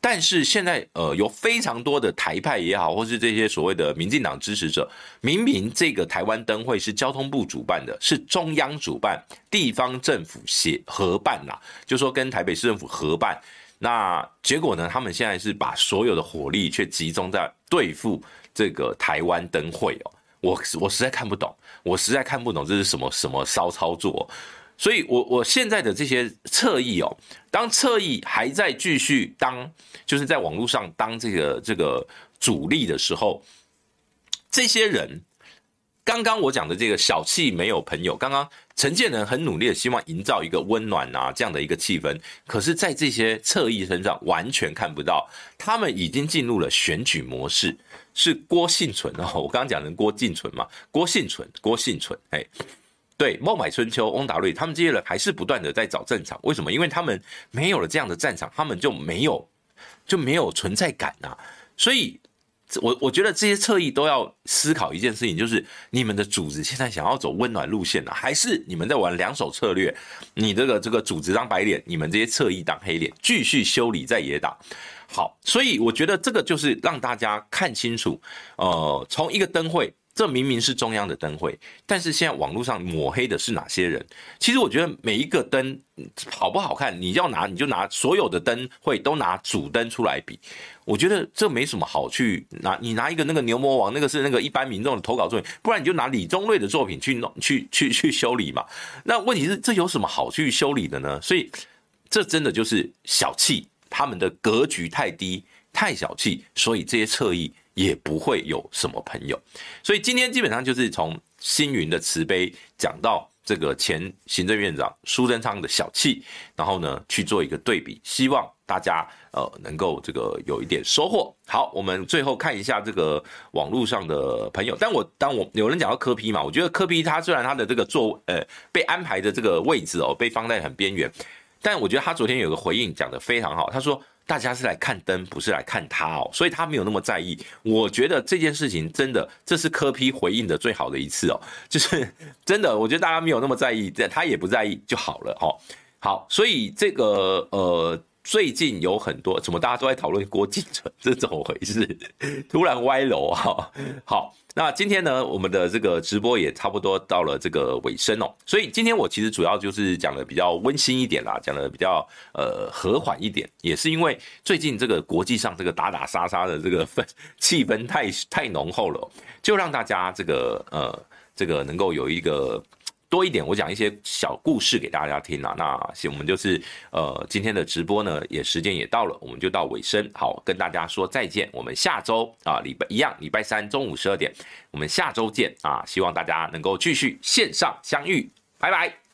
Speaker 1: 但是现在，呃，有非常多的台派也好，或是这些所谓的民进党支持者，明明这个台湾灯会是交通部主办的，是中央主办，地方政府协合办啦，就说跟台北市政府合办，那结果呢，他们现在是把所有的火力却集中在对付这个台湾灯会哦，我我实在看不懂，我实在看不懂这是什么什么骚操作。所以我，我我现在的这些侧翼哦，当侧翼还在继续当，就是在网络上当这个这个主力的时候，这些人，刚刚我讲的这个小气没有朋友，刚刚陈建仁很努力的希望营造一个温暖啊这样的一个气氛，可是，在这些侧翼身上完全看不到，他们已经进入了选举模式，是郭婞淳哦，我刚刚讲的郭婞淳嘛，郭婞淳，郭婞淳，哎。对，孟买春秋、翁达瑞他们这些人还是不断的在找战场，为什么？因为他们没有了这样的战场，他们就没有就没有存在感呐、啊。所以，我我觉得这些侧翼都要思考一件事情，就是你们的组织现在想要走温暖路线呢、啊，还是你们在玩两手策略？你这个这个组织当白脸，你们这些侧翼当黑脸，继续修理在野党。好，所以我觉得这个就是让大家看清楚，呃，从一个灯会。这明明是中央的灯会，但是现在网络上抹黑的是哪些人？其实我觉得每一个灯好不好看，你要拿你就拿所有的灯会都拿主灯出来比，我觉得这没什么好去拿。你拿一个那个牛魔王，那个是那个一般民众的投稿作品，不然你就拿李宗瑞的作品去弄去去去修理嘛。那问题是这有什么好去修理的呢？所以这真的就是小气，他们的格局太低，太小气，所以这些侧翼。也不会有什么朋友，所以今天基本上就是从星云的慈悲讲到这个前行政院长苏贞昌的小气，然后呢去做一个对比，希望大家呃能够这个有一点收获。好，我们最后看一下这个网络上的朋友，但我当我有人讲到柯批嘛，我觉得柯批他虽然他的这个座呃被安排的这个位置哦被放在很边缘，但我觉得他昨天有个回应讲得非常好，他说。大家是来看灯，不是来看他哦，所以他没有那么在意。我觉得这件事情真的，这是柯批回应的最好的一次哦，就是真的，我觉得大家没有那么在意，他也不在意就好了哦。好，所以这个呃。最近有很多怎么大家都在讨论郭婞淳，这怎么回事？突然歪楼啊！好，那今天呢，我们的这个直播也差不多到了这个尾声哦。所以今天我其实主要就是讲的比较温馨一点啦，讲的比较呃和缓一点，也是因为最近这个国际上这个打打杀杀的这个氛气氛太太浓厚了，就让大家这个呃这个能够有一个。多一点，我讲一些小故事给大家听啊。那行，我们就是呃，今天的直播呢，也时间也到了，我们就到尾声。好，跟大家说再见。我们下周啊，礼拜一样，礼拜三中午十二点，我们下周见啊。希望大家能够继续线上相遇，拜拜。